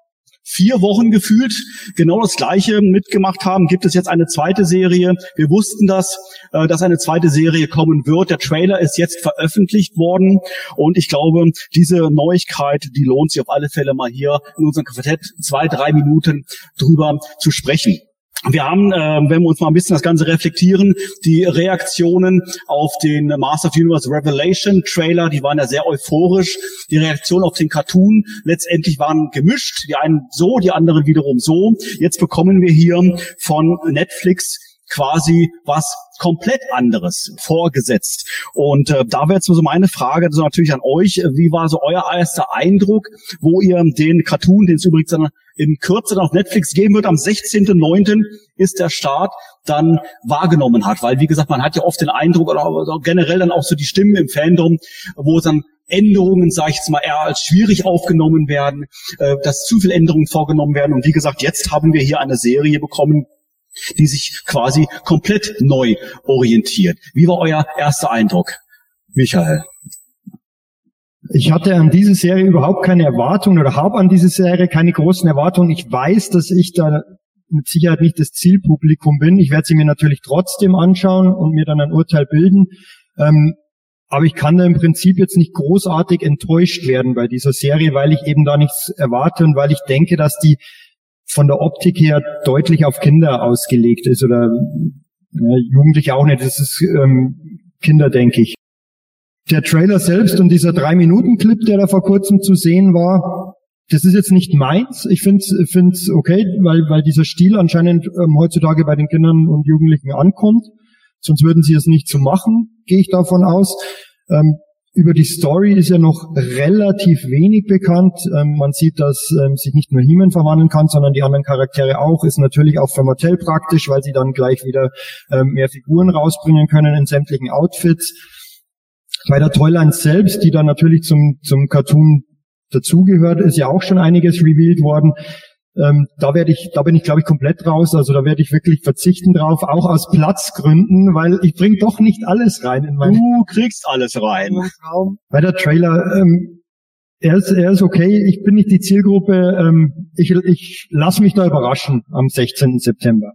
vier Wochen gefühlt genau das Gleiche mitgemacht haben, gibt es jetzt eine zweite Serie. Wir wussten das, äh, dass eine zweite Serie kommen wird. Der Trailer ist jetzt veröffentlicht worden und ich glaube, diese Neuigkeit, die lohnt sich auf alle Fälle mal hier in unserem Quartett zwei, drei Minuten drüber zu sprechen. Wir haben, äh, wenn wir uns mal ein bisschen das Ganze reflektieren, die Reaktionen auf den Master of Universe Revelation Trailer, die waren ja sehr euphorisch. Die Reaktionen auf den Cartoon letztendlich waren gemischt. Die einen so, die anderen wiederum so. Jetzt bekommen wir hier von Netflix quasi was komplett anderes vorgesetzt. Und äh, da wäre jetzt so meine Frage so natürlich an euch, wie war so euer erster Eindruck, wo ihr den Cartoon, den es übrigens in Kürze auf Netflix geben wird, am 16.09. ist der Start, dann wahrgenommen hat. Weil, wie gesagt, man hat ja oft den Eindruck, oder generell dann auch so die Stimmen im Fandom, wo dann Änderungen, sage ich jetzt mal, eher als schwierig aufgenommen werden, äh, dass zu viel Änderungen vorgenommen werden. Und wie gesagt, jetzt haben wir hier eine Serie bekommen, die sich quasi komplett neu orientiert. Wie war euer erster Eindruck, Michael? Ich hatte an diese Serie überhaupt keine Erwartungen oder habe an diese Serie keine großen Erwartungen. Ich weiß, dass ich da mit Sicherheit nicht das Zielpublikum bin. Ich werde sie mir natürlich trotzdem anschauen und mir dann ein Urteil bilden. Ähm, aber ich kann da im Prinzip jetzt nicht großartig enttäuscht werden bei dieser Serie, weil ich eben da nichts erwarte und weil ich denke, dass die von der Optik her deutlich auf Kinder ausgelegt ist oder ja, Jugendliche auch nicht. Das ist ähm, Kinder, denke ich. Der Trailer selbst und dieser drei Minuten Clip, der da vor kurzem zu sehen war, das ist jetzt nicht meins. Ich finde es okay, weil, weil dieser Stil anscheinend ähm, heutzutage bei den Kindern und Jugendlichen ankommt. Sonst würden sie es nicht so machen, gehe ich davon aus. Ähm, über die Story ist ja noch relativ wenig bekannt. Ähm, man sieht, dass ähm, sich nicht nur Heeman verwandeln kann, sondern die anderen Charaktere auch. Ist natürlich auch für Mattel praktisch, weil sie dann gleich wieder ähm, mehr Figuren rausbringen können in sämtlichen Outfits. Bei der Toyline selbst, die dann natürlich zum, zum Cartoon dazugehört, ist ja auch schon einiges revealed worden. Ähm, da werde ich, da bin ich glaube ich komplett raus. Also da werde ich wirklich verzichten drauf, auch aus Platzgründen, weil ich bringe doch nicht alles rein in meinen. Du kriegst alles rein. Bei der Trailer, ähm, er ist, er ist okay. Ich bin nicht die Zielgruppe. Ähm, ich ich lasse mich da überraschen am 16. September.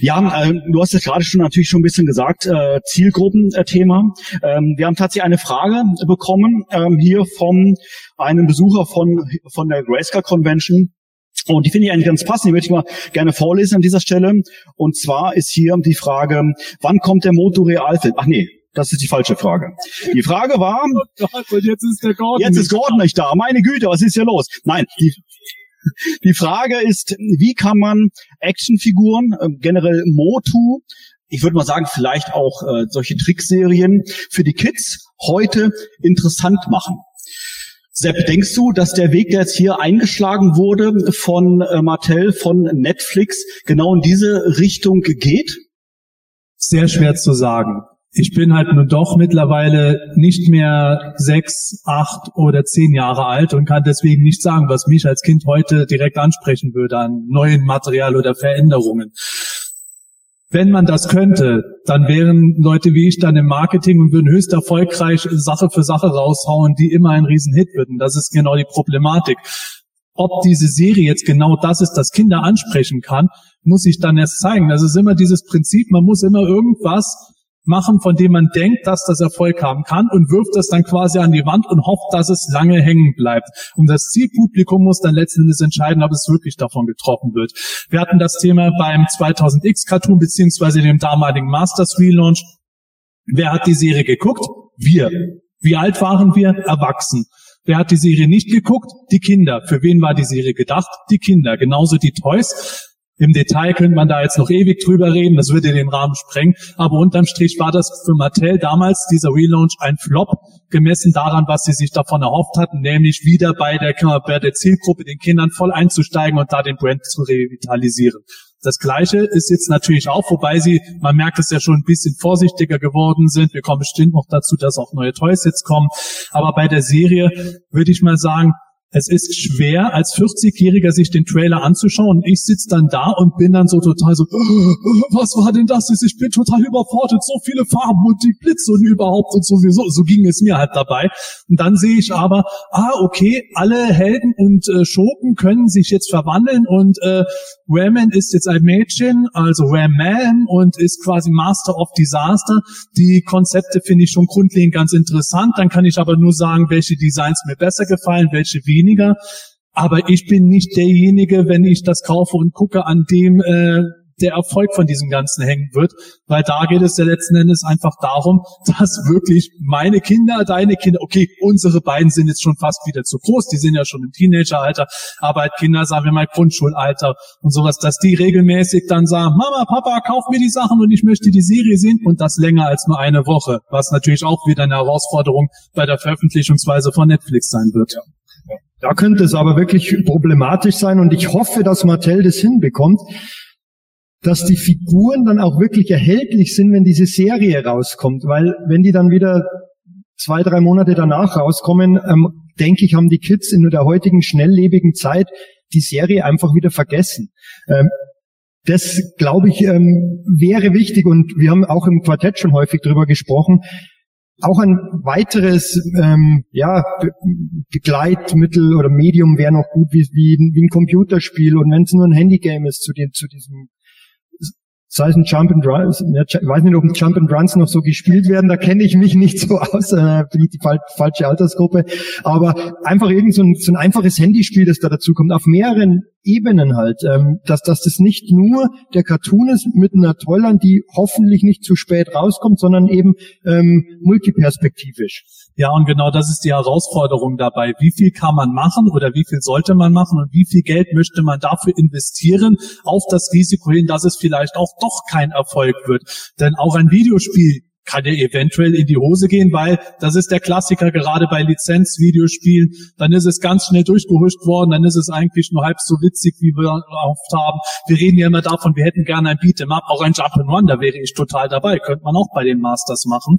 Ja, äh, du hast es gerade schon natürlich schon ein bisschen gesagt, äh, Zielgruppenthema. Ähm, wir haben tatsächlich eine Frage bekommen ähm, hier von einem Besucher von von der Grayscale Convention. Und die finde ich eigentlich ganz passend, die würde ich mal gerne vorlesen an dieser Stelle. Und zwar ist hier die Frage, wann kommt der Moto Realfilm? Ach nee, das ist die falsche Frage. Die Frage war, *laughs* oh jetzt ist der Gordon. Jetzt ist Gordon nicht da. Meine Güte, was ist hier los? Nein, die, die Frage ist, wie kann man Actionfiguren, äh, generell Motu, ich würde mal sagen, vielleicht auch äh, solche Trickserien für die Kids heute interessant machen? Sepp, denkst du, dass der Weg, der jetzt hier eingeschlagen wurde von äh, Martell, von Netflix, genau in diese Richtung geht? Sehr schwer zu sagen. Ich bin halt nur doch mittlerweile nicht mehr sechs, acht oder zehn Jahre alt und kann deswegen nicht sagen, was mich als Kind heute direkt ansprechen würde an neuen Material oder Veränderungen. Wenn man das könnte, dann wären Leute wie ich dann im Marketing und würden höchst erfolgreich Sache für Sache raushauen, die immer ein Riesenhit würden. Das ist genau die Problematik. Ob diese Serie jetzt genau das ist, das Kinder ansprechen kann, muss ich dann erst zeigen. Das ist immer dieses Prinzip, man muss immer irgendwas machen, von dem man denkt, dass das Erfolg haben kann und wirft das dann quasi an die Wand und hofft, dass es lange hängen bleibt. Und das Zielpublikum muss dann letzten Endes entscheiden, ob es wirklich davon getroffen wird. Wir hatten das Thema beim 2000X Cartoon beziehungsweise dem damaligen Masters Relaunch. Wer hat die Serie geguckt? Wir. Wie alt waren wir? Erwachsen. Wer hat die Serie nicht geguckt? Die Kinder. Für wen war die Serie gedacht? Die Kinder. Genauso die Toys. Im Detail könnte man da jetzt noch ewig drüber reden, das würde den Rahmen sprengen. Aber unterm Strich war das für Mattel damals, dieser Relaunch, ein Flop, gemessen daran, was sie sich davon erhofft hatten, nämlich wieder bei der, bei der Zielgruppe, den Kindern voll einzusteigen und da den Brand zu revitalisieren. Das Gleiche ist jetzt natürlich auch, wobei sie, man merkt es ja schon ein bisschen vorsichtiger geworden sind. Wir kommen bestimmt noch dazu, dass auch neue Toys jetzt kommen. Aber bei der Serie würde ich mal sagen, es ist schwer, als 40-Jähriger sich den Trailer anzuschauen. Ich sitze dann da und bin dann so total so, *gasps* was war denn das? Ich bin total überfordert, so viele Farben und die Blitze und überhaupt und sowieso. So ging es mir halt dabei. Und dann sehe ich aber, ah, okay, alle Helden und äh, Schurken können sich jetzt verwandeln und äh, Raman ist jetzt ein Mädchen, also Raman und ist quasi Master of Disaster. Die Konzepte finde ich schon grundlegend ganz interessant. Dann kann ich aber nur sagen, welche Designs mir besser gefallen, welche wie weniger. Aber ich bin nicht derjenige, wenn ich das kaufe und gucke, an dem äh, der Erfolg von diesem Ganzen hängen wird, weil da geht es ja letzten Endes einfach darum, *laughs* dass wirklich meine Kinder, deine Kinder, okay, unsere beiden sind jetzt schon fast wieder zu groß, die sind ja schon im Teenageralter, aber halt Kinder, sagen wir mal Grundschulalter und sowas, dass die regelmäßig dann sagen, Mama, Papa, kauf mir die Sachen und ich möchte die Serie sehen und das länger als nur eine Woche, was natürlich auch wieder eine Herausforderung bei der Veröffentlichungsweise von Netflix sein wird. Ja. Da könnte es aber wirklich problematisch sein und ich hoffe, dass Mattel das hinbekommt, dass die Figuren dann auch wirklich erhältlich sind, wenn diese Serie rauskommt, weil wenn die dann wieder zwei, drei Monate danach rauskommen, ähm, denke ich, haben die Kids in der heutigen schnelllebigen Zeit die Serie einfach wieder vergessen. Ähm, das, glaube ich, ähm, wäre wichtig und wir haben auch im Quartett schon häufig drüber gesprochen. Auch ein weiteres ja, Begleitmittel oder Medium wäre noch gut wie, wie, wie ein Computerspiel. Und wenn es nur ein Handygame ist zu, den, zu diesem sei es ein Jump and Runs, ich weiß nicht, ob Jump and Runs noch so gespielt werden, da kenne ich mich nicht so aus, äh, bin ich die fal falsche Altersgruppe, aber einfach irgend so ein, so ein einfaches Handyspiel, das da dazu kommt, auf mehreren Ebenen halt, ähm, dass, dass das nicht nur der Cartoon ist mit einer Toyland, die hoffentlich nicht zu spät rauskommt, sondern eben ähm, multiperspektivisch. Ja, und genau das ist die Herausforderung dabei. Wie viel kann man machen oder wie viel sollte man machen und wie viel Geld möchte man dafür investieren auf das Risiko hin, dass es vielleicht auch doch kein Erfolg wird. Denn auch ein Videospiel kann ja eventuell in die Hose gehen, weil das ist der Klassiker gerade bei Lizenzvideospielen. Dann ist es ganz schnell durchgehuscht worden, dann ist es eigentlich nur halb so witzig, wie wir oft haben. Wir reden ja immer davon, wir hätten gerne ein Beat'em Up, auch ein Jump'n'Run, da wäre ich total dabei, könnte man auch bei den Masters machen.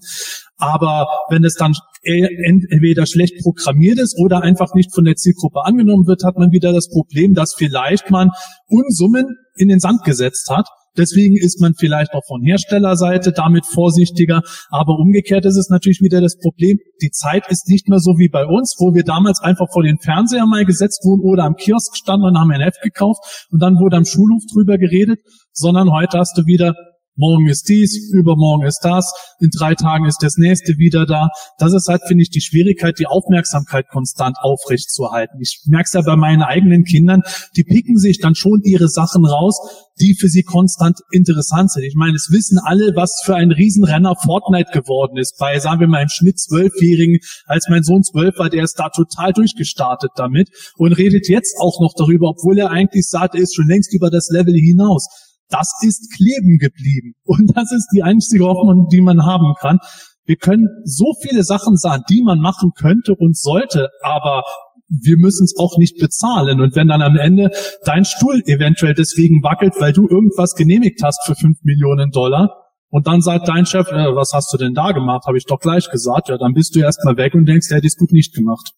Aber wenn es dann entweder schlecht programmiert ist oder einfach nicht von der Zielgruppe angenommen wird, hat man wieder das Problem, dass vielleicht man Unsummen in den Sand gesetzt hat Deswegen ist man vielleicht auch von Herstellerseite damit vorsichtiger. Aber umgekehrt ist es natürlich wieder das Problem, die Zeit ist nicht mehr so wie bei uns, wo wir damals einfach vor den Fernseher mal gesetzt wurden oder am Kiosk standen und haben ein Heft gekauft und dann wurde am Schulhof drüber geredet, sondern heute hast du wieder Morgen ist dies, übermorgen ist das, in drei Tagen ist das nächste wieder da. Das ist halt, finde ich, die Schwierigkeit, die Aufmerksamkeit konstant aufrecht zu halten. Ich merke es ja bei meinen eigenen Kindern, die picken sich dann schon ihre Sachen raus, die für sie konstant interessant sind. Ich meine, es wissen alle, was für ein Riesenrenner Fortnite geworden ist. Bei, sagen wir mal, im Schnitt Zwölfjährigen, als mein Sohn zwölf war, der ist da total durchgestartet damit und redet jetzt auch noch darüber, obwohl er eigentlich sagt, er ist schon längst über das Level hinaus das ist kleben geblieben. Und das ist die einzige Hoffnung, die man haben kann. Wir können so viele Sachen sagen, die man machen könnte und sollte, aber wir müssen es auch nicht bezahlen. Und wenn dann am Ende dein Stuhl eventuell deswegen wackelt, weil du irgendwas genehmigt hast für fünf Millionen Dollar, und dann sagt dein Chef, äh, was hast du denn da gemacht? Habe ich doch gleich gesagt. Ja, dann bist du erstmal weg und denkst, der hätte es gut nicht gemacht.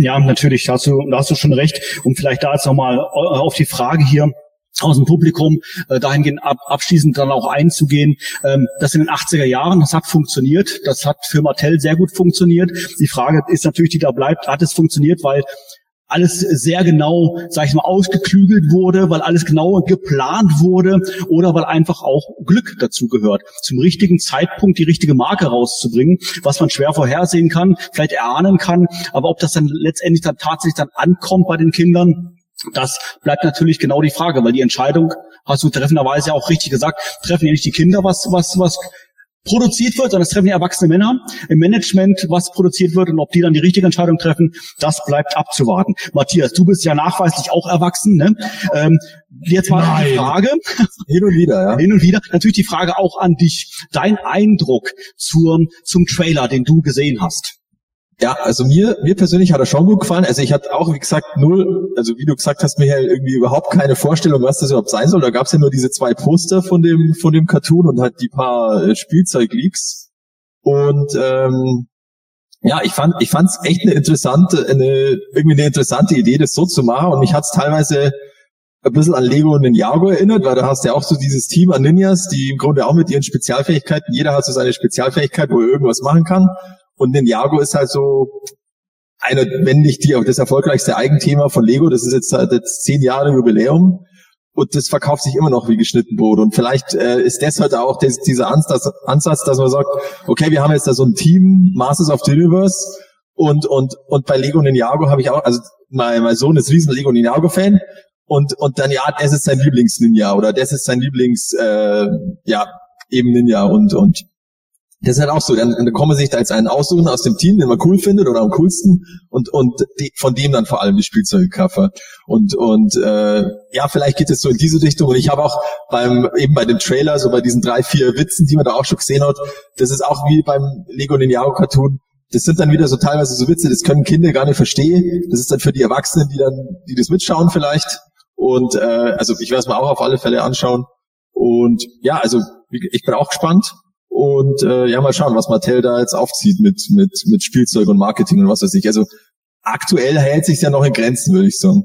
Ja, natürlich, hast du, da hast du schon recht. Und vielleicht da jetzt nochmal auf die Frage hier aus dem Publikum äh, dahingehend ab, abschließend dann auch einzugehen. Ähm, das in den 80er Jahren, das hat funktioniert, das hat für Mattel sehr gut funktioniert. Die Frage ist natürlich, die da bleibt, hat es funktioniert, weil alles sehr genau, sag ich mal, ausgeklügelt wurde, weil alles genau geplant wurde oder weil einfach auch Glück dazu gehört, zum richtigen Zeitpunkt die richtige Marke rauszubringen, was man schwer vorhersehen kann, vielleicht erahnen kann, aber ob das dann letztendlich dann tatsächlich dann ankommt bei den Kindern, das bleibt natürlich genau die Frage, weil die Entscheidung, hast du treffenderweise auch richtig gesagt, treffen ja nicht die Kinder, was, was, was produziert wird, sondern es treffen die erwachsene Männer im Management, was produziert wird und ob die dann die richtige Entscheidung treffen, das bleibt abzuwarten. Matthias, du bist ja nachweislich auch erwachsen. Ne? Ähm, jetzt mal Nein. die Frage. Hin und wieder, ja. Hin und wieder. Natürlich die Frage auch an dich. Dein Eindruck zur, zum Trailer, den du gesehen hast. Ja, also mir, mir persönlich hat er schon gut gefallen. Also ich hatte auch, wie gesagt, null, also wie du gesagt hast, Michael, irgendwie überhaupt keine Vorstellung, was das überhaupt sein soll. Da gab es ja nur diese zwei Poster von dem, von dem Cartoon und halt die paar äh, Spielzeugleaks. Und ähm, ja, ich fand, ich fand's echt eine interessante, eine, irgendwie eine interessante Idee, das so zu machen. Und mich hat's teilweise ein bisschen an Lego und Ninjago erinnert, weil da hast ja auch so dieses Team an Ninjas, die im Grunde auch mit ihren Spezialfähigkeiten, jeder hat so seine Spezialfähigkeit, wo er irgendwas machen kann. Und Ninjago ist halt so eine, wenn nicht die, das erfolgreichste Eigenthema von Lego. Das ist jetzt jetzt zehn Jahre Jubiläum. Und das verkauft sich immer noch wie geschnitten Brot. Und vielleicht äh, ist das halt auch das, dieser Ansatz, Ansatz, dass man sagt, okay, wir haben jetzt da so ein Team, Masters of the Universe. Und, und, und bei Lego Ninjago habe ich auch, also mein, mein Sohn ist riesen Lego Ninjago-Fan. Und, und dann, ja, das ist sein Lieblings-Ninja oder das ist sein Lieblings, äh, ja, eben Ninja. Und, und das ist halt auch so, dann, dann man sich da jetzt einen aussuchen aus dem Team, den man cool findet oder am coolsten und, und die, von dem dann vor allem die Spielzeuge kaufen. Und, und äh, ja, vielleicht geht es so in diese Richtung. Und ich habe auch beim eben bei dem Trailer, so bei diesen drei, vier Witzen, die man da auch schon gesehen hat, das ist auch wie beim Lego Ninjago Cartoon. Das sind dann wieder so teilweise so Witze, das können Kinder gar nicht verstehen. Das ist dann für die Erwachsenen, die dann, die das mitschauen vielleicht. Und äh, also ich werde es mir auch auf alle Fälle anschauen. Und ja, also ich bin auch gespannt. Und äh, ja, mal schauen, was Mattel da jetzt aufzieht mit, mit, mit Spielzeug und Marketing und was weiß ich. Also aktuell hält sich ja noch in Grenzen, würde ich sagen.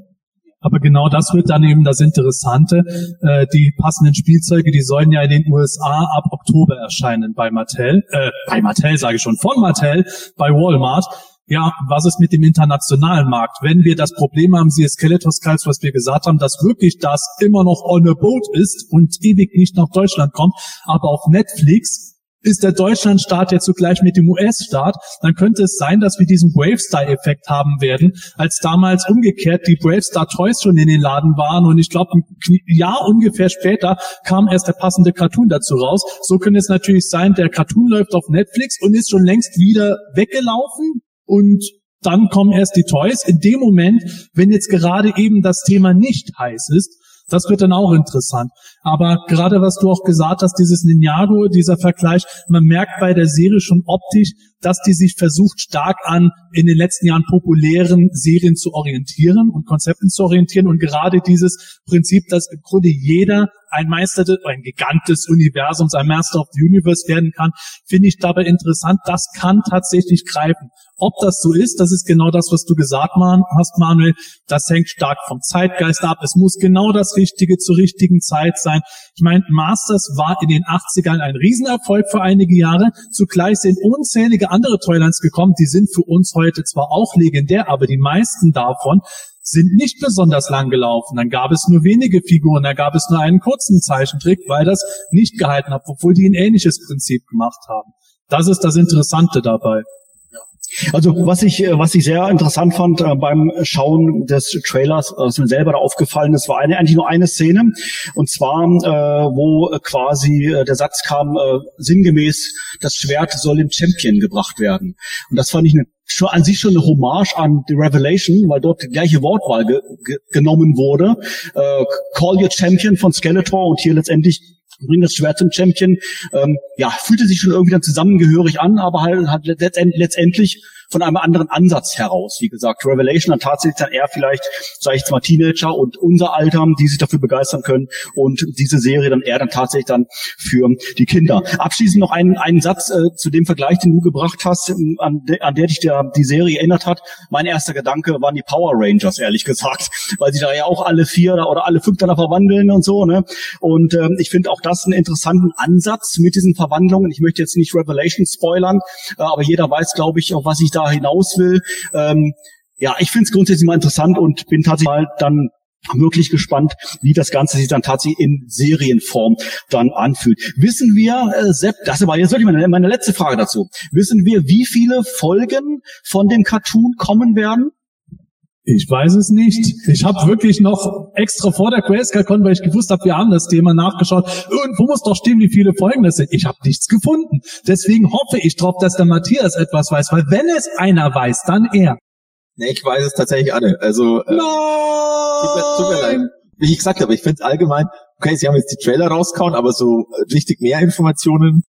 Aber genau das wird dann eben das Interessante. Äh, die passenden Spielzeuge, die sollen ja in den USA ab Oktober erscheinen bei Mattel. Äh, bei Mattel sage ich schon, von Mattel, bei Walmart. Ja, was ist mit dem internationalen Markt? Wenn wir das Problem haben, siehe Skeletor Skulls, was wir gesagt haben, dass wirklich das immer noch on a boat ist und ewig nicht nach Deutschland kommt, aber auf Netflix ist der Deutschlandstart jetzt zugleich mit dem US-Start, dann könnte es sein, dass wir diesen Bravestar-Effekt haben werden, als damals umgekehrt die Bravestar Toys schon in den Laden waren und ich glaube, ein Jahr ungefähr später kam erst der passende Cartoon dazu raus. So könnte es natürlich sein, der Cartoon läuft auf Netflix und ist schon längst wieder weggelaufen und dann kommen erst die Toys. In dem Moment, wenn jetzt gerade eben das Thema nicht heiß ist, das wird dann auch interessant. Aber gerade was du auch gesagt hast, dieses Ninjago, dieser Vergleich, man merkt bei der Serie schon optisch, dass die sich versucht stark an in den letzten Jahren populären Serien zu orientieren und Konzepten zu orientieren und gerade dieses Prinzip, dass im Grunde jeder ein Meister, ein gigantes Universum, ein Master of the Universe werden kann, finde ich dabei interessant. Das kann tatsächlich greifen. Ob das so ist, das ist genau das, was du gesagt hast, Manuel. Das hängt stark vom Zeitgeist ab. Es muss genau das Richtige zur richtigen Zeit sein. Ich meine, Masters war in den 80ern ein Riesenerfolg für einige Jahre. Zugleich sind unzählige andere Toylands gekommen. Die sind für uns heute zwar auch legendär, aber die meisten davon sind nicht besonders lang gelaufen. Dann gab es nur wenige Figuren, da gab es nur einen kurzen Zeichentrick, weil das nicht gehalten hat, obwohl die ein ähnliches Prinzip gemacht haben. Das ist das Interessante dabei. Also was ich, was ich sehr interessant fand äh, beim Schauen des Trailers, was mir selber da aufgefallen ist, war eine, eigentlich nur eine Szene. Und zwar, äh, wo quasi äh, der Satz kam, äh, sinngemäß, das Schwert soll dem Champion gebracht werden. Und das fand ich eine schon an sich schon eine Hommage an The Revelation, weil dort die gleiche Wortwahl ge ge genommen wurde. Äh, Call Your Champion von Skeletor und hier letztendlich bring das Schwert zum Champion. Ähm, ja, fühlte sich schon irgendwie dann zusammengehörig an, aber halt, halt letztendlich von einem anderen Ansatz heraus. Wie gesagt, Revelation dann tatsächlich dann eher vielleicht, sage ich jetzt mal, Teenager und unser Alter, die sich dafür begeistern können und diese Serie dann eher dann tatsächlich dann für die Kinder. Abschließend noch einen, einen Satz äh, zu dem Vergleich, den du gebracht hast, ähm, an, de, an der dich der, die Serie erinnert hat. Mein erster Gedanke waren die Power Rangers, ehrlich gesagt, *laughs* weil sie da ja auch alle vier oder alle fünf dann verwandeln und so. Ne? Und ähm, ich finde auch das einen interessanten Ansatz mit diesen Verwandlungen. Ich möchte jetzt nicht Revelation spoilern, äh, aber jeder weiß, glaube ich, auf was ich da hinaus will. Ähm, ja, ich finde es grundsätzlich mal interessant und bin tatsächlich mal dann wirklich gespannt, wie das Ganze sich dann tatsächlich in Serienform dann anfühlt. Wissen wir, äh, Sepp, das war jetzt wirklich meine, meine letzte Frage dazu. Wissen wir, wie viele Folgen von dem Cartoon kommen werden? Ich weiß es nicht. Ich habe wirklich noch extra vor der QuestCon, weil ich gewusst habe, wir haben das Thema nachgeschaut. Irgendwo muss doch stehen, wie viele Folgen das sind. Ich habe nichts gefunden. Deswegen hoffe ich drauf, dass der Matthias etwas weiß, weil wenn es einer weiß, dann er. Nee, ich weiß es tatsächlich alle. Also äh, tut, mir, tut mir leid. Wie ich gesagt habe, ich finde es allgemein, okay, sie haben jetzt die Trailer rausgehauen, aber so äh, richtig mehr Informationen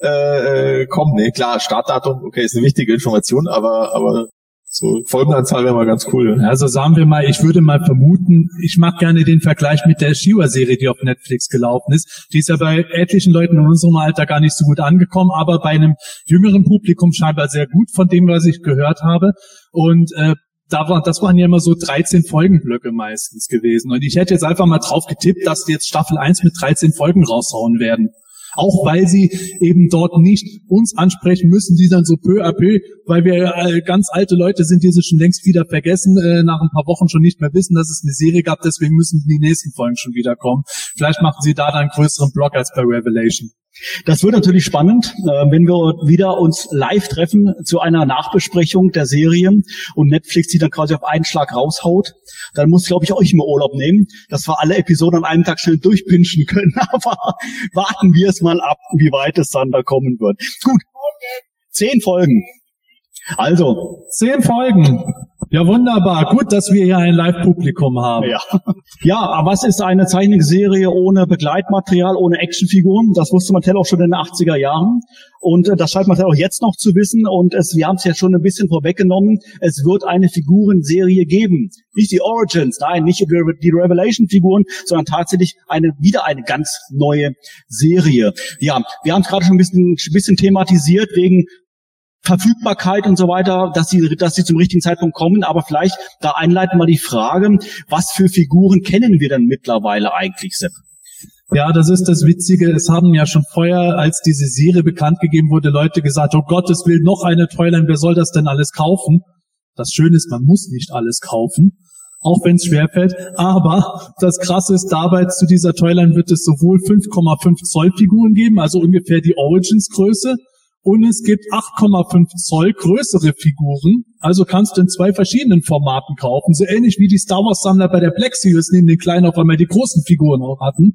äh, äh, kommen. Nee, klar, Startdatum, okay, ist eine wichtige Information, aber aber so Folgenanzahl wäre mal ganz cool. Also sagen wir mal, ich würde mal vermuten, ich mache gerne den Vergleich mit der Shiwa-Serie, die auf Netflix gelaufen ist. Die ist ja bei etlichen Leuten in unserem Alter gar nicht so gut angekommen, aber bei einem jüngeren Publikum scheinbar sehr gut, von dem, was ich gehört habe. Und äh, da war, das waren ja immer so 13 Folgenblöcke meistens gewesen. Und ich hätte jetzt einfach mal drauf getippt, dass die jetzt Staffel 1 mit 13 Folgen raushauen werden. Auch weil sie eben dort nicht uns ansprechen müssen, die dann so peu à peu, weil wir äh, ganz alte Leute sind, die sie schon längst wieder vergessen, äh, nach ein paar Wochen schon nicht mehr wissen, dass es eine Serie gab, deswegen müssen die nächsten Folgen schon wieder kommen. Vielleicht machen sie da dann einen größeren Block als bei Revelation. Das wird natürlich spannend, äh, wenn wir wieder uns live treffen zu einer Nachbesprechung der Serien und Netflix die dann quasi auf einen Schlag raushaut. Dann muss, glaube ich, euch immer Urlaub nehmen, dass wir alle Episoden an einem Tag schnell durchpinschen können. *laughs* Aber warten wir es mal ab, wie weit es dann da kommen wird. Gut, zehn Folgen. Also. Zehn Folgen. Ja, wunderbar. Gut, dass wir hier ein Live-Publikum haben. Ja. ja, aber was ist eine Zeichentrickserie ohne Begleitmaterial, ohne Actionfiguren? Das wusste Mattel auch schon in den 80er Jahren. Und äh, das scheint Mattel auch jetzt noch zu wissen. Und es, wir haben es ja schon ein bisschen vorweggenommen. Es wird eine Figurenserie geben. Nicht die Origins, nein, nicht die Revelation-Figuren, sondern tatsächlich eine, wieder eine ganz neue Serie. Ja, wir haben es gerade schon ein bisschen, ein bisschen thematisiert wegen Verfügbarkeit und so weiter, dass sie, dass sie zum richtigen Zeitpunkt kommen. Aber vielleicht da einleiten wir die Frage, was für Figuren kennen wir denn mittlerweile eigentlich, Sepp? Ja, das ist das Witzige. Es haben ja schon vorher, als diese Serie bekannt gegeben wurde, Leute gesagt, oh Gottes Willen, noch eine Toyline, wer soll das denn alles kaufen? Das Schöne ist, man muss nicht alles kaufen. auch wenn es schwerfällt. Aber das Krasse ist dabei, zu dieser Toyline wird es sowohl 5,5 Zoll Figuren geben, also ungefähr die Origins-Größe, und es gibt 8,5 Zoll größere Figuren. Also kannst du in zwei verschiedenen Formaten kaufen. So ähnlich wie die Star Wars Sammler bei der Black Series neben den kleinen auf einmal die großen Figuren auch hatten.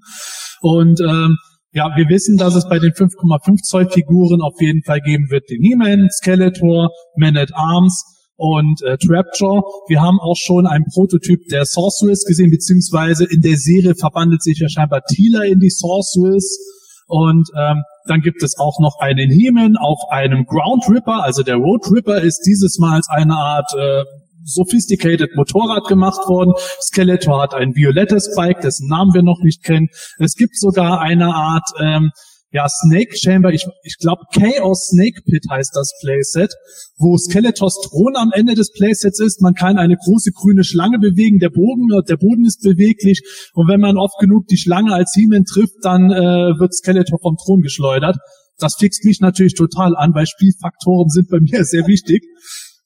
Und ähm, ja, wir wissen, dass es bei den 5,5 Zoll Figuren auf jeden Fall geben wird den He-Man, Skeletor, Man at Arms und äh, Trapjaw. Wir haben auch schon einen Prototyp der Sorceress gesehen, beziehungsweise in der Serie verwandelt sich ja scheinbar Tila in die Sorceress. Und ähm, dann gibt es auch noch einen Heman auf einem Ground Ripper. Also der Road Ripper ist dieses Mal als eine Art äh, sophisticated Motorrad gemacht worden. Skeletor hat ein violettes Bike, dessen Namen wir noch nicht kennen. Es gibt sogar eine Art ähm, ja, Snake Chamber, ich, ich glaube Chaos Snake Pit heißt das Playset, wo Skeletors Thron am Ende des Playsets ist. Man kann eine große grüne Schlange bewegen, der Boden, der Boden ist beweglich und wenn man oft genug die Schlange als He-Man trifft, dann äh, wird Skeletor vom Thron geschleudert. Das fixt mich natürlich total an, weil Spielfaktoren sind bei *laughs* mir sehr wichtig.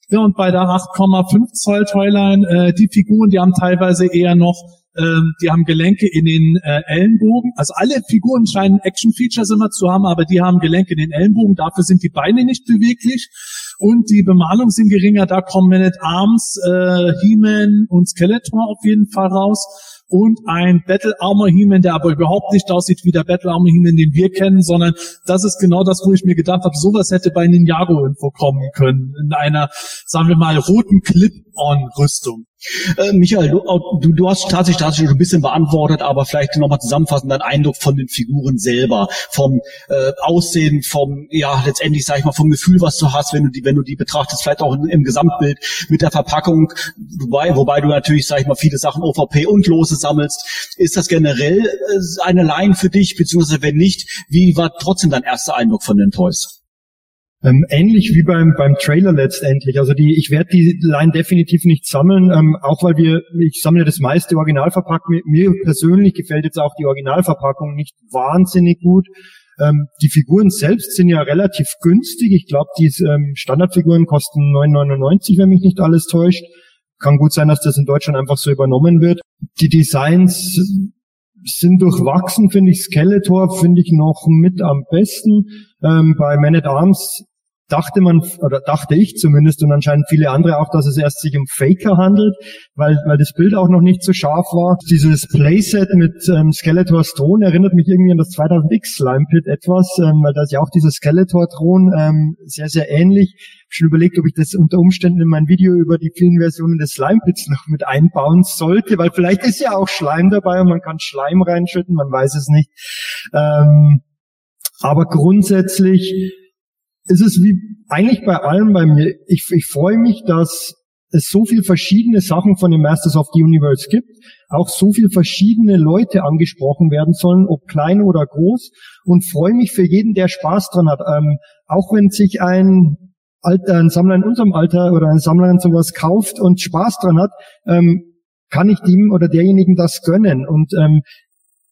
Ja, und bei der 8,5 Zoll Toyline, äh, die Figuren, die haben teilweise eher noch ähm, die haben Gelenke in den äh, Ellenbogen. Also alle Figuren scheinen Action-Features immer zu haben, aber die haben Gelenke in den Ellenbogen. Dafür sind die Beine nicht beweglich. Und die Bemalung sind geringer. Da kommen Man at Arms, äh, He-Man und Skeletor auf jeden Fall raus und ein Battle Armor He-Man, der aber überhaupt nicht aussieht wie der Battle Armor He-Man, den wir kennen, sondern das ist genau das, wo ich mir gedacht habe, sowas hätte bei Ninjago irgendwo kommen können. In einer, sagen wir mal, roten Clip-On-Rüstung. Äh, Michael, du, du, du hast tatsächlich, tatsächlich schon ein bisschen beantwortet, aber vielleicht nochmal zusammenfassend dein Eindruck von den Figuren selber, vom äh, Aussehen, vom, ja, letztendlich sag ich mal, vom Gefühl, was du hast, wenn du die, wenn du die betrachtest, vielleicht auch im, im Gesamtbild mit der Verpackung, wobei, wobei du natürlich, sag ich mal, viele Sachen OVP und Lose sammelst. Ist das generell äh, eine Line für dich, beziehungsweise wenn nicht, wie war trotzdem dein erster Eindruck von den Toys? Ähm, ähnlich wie beim, beim Trailer letztendlich. Also die, ich werde die Line definitiv nicht sammeln, ähm, auch weil wir, ich sammle das meiste originalverpackt. Mir, mir persönlich gefällt jetzt auch die Originalverpackung nicht wahnsinnig gut. Ähm, die Figuren selbst sind ja relativ günstig. Ich glaube, die ähm, Standardfiguren kosten 9,99, wenn mich nicht alles täuscht. Kann gut sein, dass das in Deutschland einfach so übernommen wird. Die Designs sind durchwachsen, finde ich. Skeletor finde ich noch mit am besten. Ähm, bei Man at Arms dachte man, oder dachte ich zumindest und anscheinend viele andere auch, dass es erst sich um Faker handelt, weil, weil das Bild auch noch nicht so scharf war. Dieses Playset mit ähm, Skeletors Thron erinnert mich irgendwie an das 2000X Slime Pit etwas, ähm, weil da ist ja auch dieser Skeletor-Thron ähm, sehr, sehr ähnlich. Ich schon überlegt, ob ich das unter Umständen in mein Video über die vielen Versionen des Slime Pits noch mit einbauen sollte, weil vielleicht ist ja auch Schleim dabei und man kann Schleim reinschütten, man weiß es nicht. Ähm, aber grundsätzlich ist es wie eigentlich bei allem bei mir. Ich, ich freue mich, dass es so viel verschiedene Sachen von den Masters of the Universe gibt, auch so viel verschiedene Leute angesprochen werden sollen, ob klein oder groß, und freue mich für jeden, der Spaß dran hat. Ähm, auch wenn sich ein, Alter, ein Sammler in unserem Alter oder ein Sammlerin sowas kauft und Spaß dran hat, ähm, kann ich dem oder derjenigen das gönnen. Und ähm,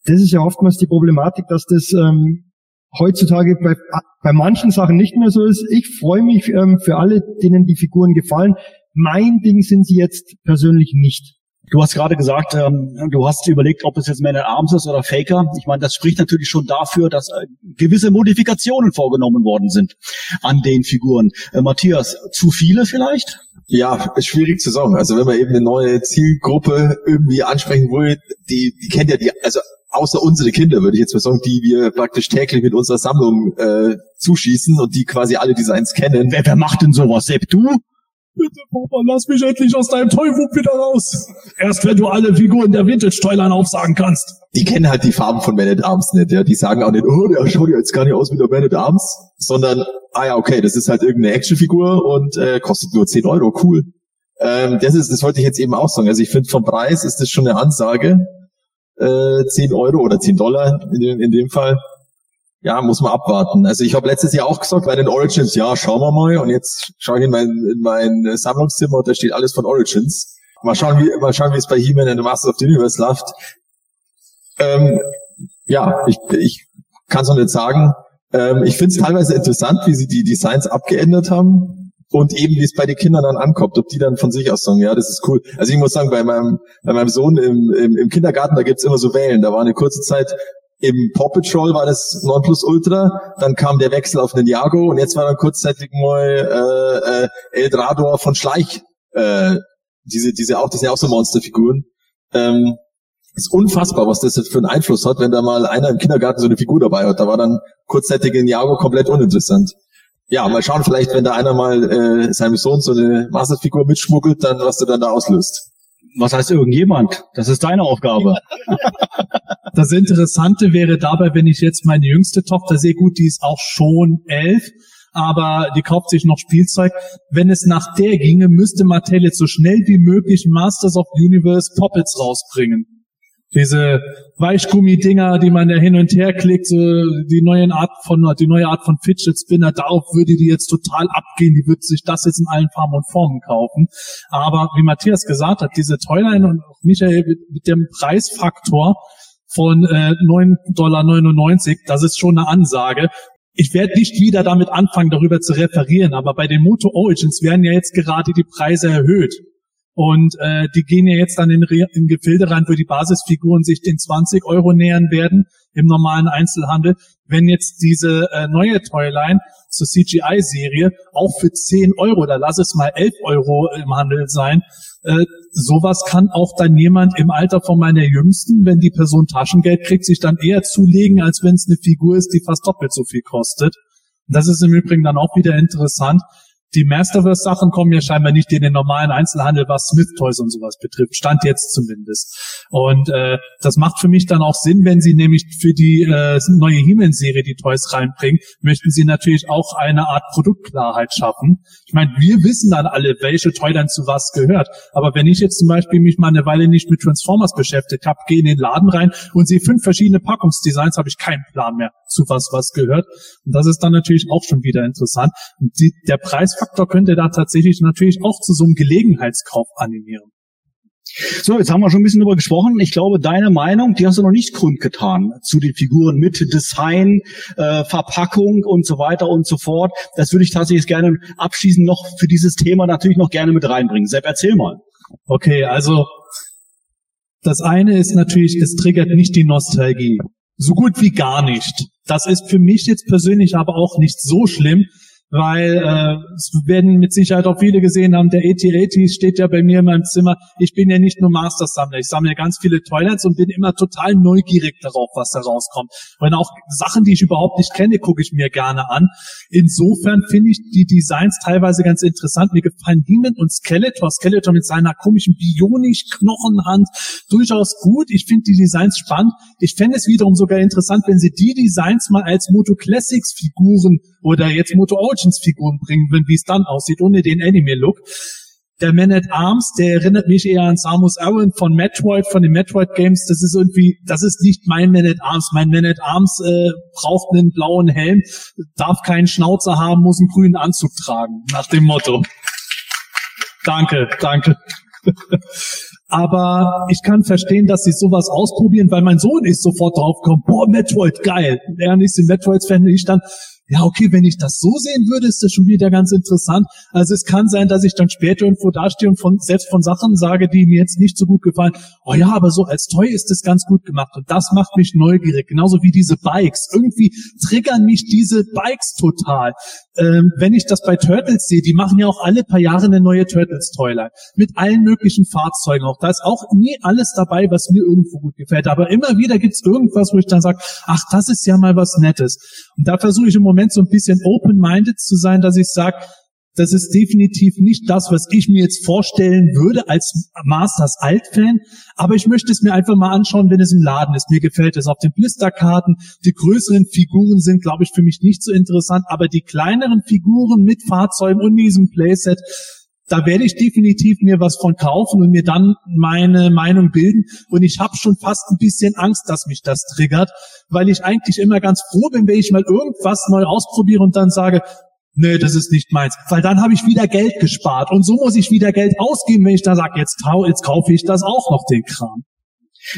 das ist ja oftmals die Problematik, dass das ähm, heutzutage bei, bei manchen Sachen nicht mehr so ist. Ich freue mich ähm, für alle, denen die Figuren gefallen. Mein Ding sind sie jetzt persönlich nicht. Du hast gerade gesagt, ähm, du hast überlegt, ob es jetzt Man at Arms ist oder Faker. Ich meine, das spricht natürlich schon dafür, dass äh, gewisse Modifikationen vorgenommen worden sind an den Figuren. Äh, Matthias, zu viele vielleicht? Ja, ist schwierig zu sagen. Also wenn man eben eine neue Zielgruppe irgendwie ansprechen will, die, die kennt ja die, also außer unsere Kinder, würde ich jetzt mal sagen, die wir praktisch täglich mit unserer Sammlung äh, zuschießen und die quasi alle Designs kennen. Wer, wer macht denn sowas? Sepp, du? Bitte, Papa, lass mich endlich aus deinem Tollwut wieder raus. Erst wenn du alle Figuren der Vintage-Toyline aufsagen kannst. Die kennen halt die Farben von Man at Arms nicht, ja. Die sagen auch nicht, oh, der schaut ja jetzt gar nicht aus wie der Man at Arms, sondern, ah ja, okay, das ist halt irgendeine Actionfigur und äh, kostet nur 10 Euro, cool. Ähm, das ist, das wollte ich jetzt eben auch sagen. Also ich finde vom Preis ist das schon eine Ansage äh, 10 Euro oder 10 Dollar in dem, in dem Fall. Ja, muss man abwarten. Also ich habe letztes Jahr auch gesagt bei den Origins, ja, schauen wir mal. Und jetzt schaue ich in mein, in mein Sammlungszimmer und da steht alles von Origins. Mal schauen, wie, mal schauen, wie es bei He-Man and the Masters of the Universe läuft. Ähm, ja, ich, ich kann es noch nicht sagen. Ähm, ich finde es teilweise interessant, wie sie die Designs abgeändert haben. Und eben wie es bei den Kindern dann ankommt, ob die dann von sich aus sagen, ja, das ist cool. Also ich muss sagen, bei meinem, bei meinem Sohn im, im, im Kindergarten, da gibt's immer so Wellen. Da war eine kurze Zeit im Paw Patrol war das Nonplusultra, dann kam der Wechsel auf Ninjago und jetzt war dann kurzzeitig mal äh, äh, Eldrador von Schleich. Äh, diese, diese auch, das sind ja auch so Monsterfiguren. Ähm, ist unfassbar, was das für einen Einfluss hat, wenn da mal einer im Kindergarten so eine Figur dabei hat. Da war dann kurzzeitig Ninjago komplett uninteressant. Ja, mal schauen, vielleicht, wenn da einer mal äh, seinem Sohn so eine Masterfigur mitschmuggelt, dann was du dann da auslöst. Was heißt irgendjemand? Das ist deine Aufgabe. *laughs* Das Interessante wäre dabei, wenn ich jetzt meine jüngste Tochter sehe, gut, die ist auch schon elf, aber die kauft sich noch Spielzeug. Wenn es nach der ginge, müsste Mattel jetzt so schnell wie möglich Masters of Universe Poppets rausbringen. Diese Weichgummi-Dinger, die man da hin und her klickt, so die neue Art von, die neue Art von Fidget Spinner, darauf würde die jetzt total abgehen, die würde sich das jetzt in allen Farben und Formen kaufen. Aber wie Matthias gesagt hat, diese Toyline und auch Michael mit dem Preisfaktor von äh, 9,99 Dollar, das ist schon eine Ansage. Ich werde nicht wieder damit anfangen, darüber zu referieren, aber bei den Moto Origins werden ja jetzt gerade die Preise erhöht. Und äh, die gehen ja jetzt dann in, in Gefilde rein, wo die Basisfiguren sich den 20 Euro nähern werden im normalen Einzelhandel. Wenn jetzt diese äh, neue Toyline zur CGI-Serie auch für 10 Euro, da lass es mal 11 Euro im Handel sein, äh, sowas kann auch dann jemand im Alter von meiner Jüngsten, wenn die Person Taschengeld kriegt, sich dann eher zulegen, als wenn es eine Figur ist, die fast doppelt so viel kostet. das ist im Übrigen dann auch wieder interessant. Die Masterverse-Sachen kommen ja scheinbar nicht in den normalen Einzelhandel, was Smith Toys und sowas betrifft. Stand jetzt zumindest. Und äh, das macht für mich dann auch Sinn, wenn sie nämlich für die äh, neue He-Man-Serie die Toys reinbringen, möchten sie natürlich auch eine Art Produktklarheit schaffen. Ich meine, wir wissen dann alle, welche Toy dann zu was gehört. Aber wenn ich jetzt zum Beispiel mich mal eine Weile nicht mit Transformers beschäftigt habe, gehe in den Laden rein und sehe fünf verschiedene Packungsdesigns, habe ich keinen Plan mehr, zu was was gehört. Und das ist dann natürlich auch schon wieder interessant. Und die, der Preis Faktor könnte da tatsächlich natürlich auch zu so einem Gelegenheitskauf animieren. So, jetzt haben wir schon ein bisschen drüber gesprochen. Ich glaube, deine Meinung, die hast du noch nicht kundgetan zu den Figuren mit Design, äh, Verpackung und so weiter und so fort. Das würde ich tatsächlich gerne abschließend noch für dieses Thema natürlich noch gerne mit reinbringen. Sepp, erzähl mal. Okay, also das eine ist natürlich, es triggert nicht die Nostalgie. So gut wie gar nicht. Das ist für mich jetzt persönlich aber auch nicht so schlimm, weil äh, es werden mit Sicherheit auch viele gesehen haben, der AT-80 steht ja bei mir in meinem Zimmer. Ich bin ja nicht nur Masters-Sammler, ich sammle ganz viele Toilets und bin immer total neugierig darauf, was da rauskommt. Und auch Sachen, die ich überhaupt nicht kenne, gucke ich mir gerne an. Insofern finde ich die Designs teilweise ganz interessant. Mir gefallen Heeman und Skeletor, Skeletor mit seiner komischen Bionisch-Knochenhand durchaus gut. Ich finde die Designs spannend. Ich fände es wiederum sogar interessant, wenn sie die Designs mal als Moto Classics Figuren oder jetzt Moto Origins Figuren bringen würden, wie es dann aussieht, ohne den Anime-Look. Der Man at Arms, der erinnert mich eher an Samus Aran von Metroid, von den Metroid Games. Das ist irgendwie, das ist nicht mein Man at Arms. Mein Man at Arms äh, braucht einen blauen Helm, darf keinen Schnauzer haben, muss einen grünen Anzug tragen, nach dem Motto. Danke, danke. *laughs* Aber ich kann verstehen, dass sie sowas ausprobieren, weil mein Sohn ist sofort draufgekommen, boah, Metroid, geil. Er ist ein Metroid-Fan, ich dann, ja, okay, wenn ich das so sehen würde, ist das schon wieder ganz interessant. Also es kann sein, dass ich dann später irgendwo dastehe und von, selbst von Sachen sage, die mir jetzt nicht so gut gefallen. Oh ja, aber so als Toy ist das ganz gut gemacht. Und das macht mich neugierig. Genauso wie diese Bikes. Irgendwie triggern mich diese Bikes total. Ähm, wenn ich das bei Turtles sehe, die machen ja auch alle paar Jahre eine neue Turtles-Toyline. Mit allen möglichen Fahrzeugen auch. Da ist auch nie alles dabei, was mir irgendwo gut gefällt. Aber immer wieder gibt's irgendwas, wo ich dann sage, ach, das ist ja mal was Nettes. Und da versuche ich im Moment Moment so ein bisschen open-minded zu sein, dass ich sage, das ist definitiv nicht das, was ich mir jetzt vorstellen würde als Masters Alt-Fan. Aber ich möchte es mir einfach mal anschauen, wenn es im Laden ist. Mir gefällt es auf den Blisterkarten. Die größeren Figuren sind, glaube ich, für mich nicht so interessant. Aber die kleineren Figuren mit Fahrzeugen und diesem Playset, da werde ich definitiv mir was von kaufen und mir dann meine Meinung bilden. Und ich habe schon fast ein bisschen Angst, dass mich das triggert, weil ich eigentlich immer ganz froh bin, wenn ich mal irgendwas neu ausprobiere und dann sage, nee, das ist nicht meins. Weil dann habe ich wieder Geld gespart. Und so muss ich wieder Geld ausgeben, wenn ich da sage, jetzt, jetzt kaufe ich das auch noch, den Kram.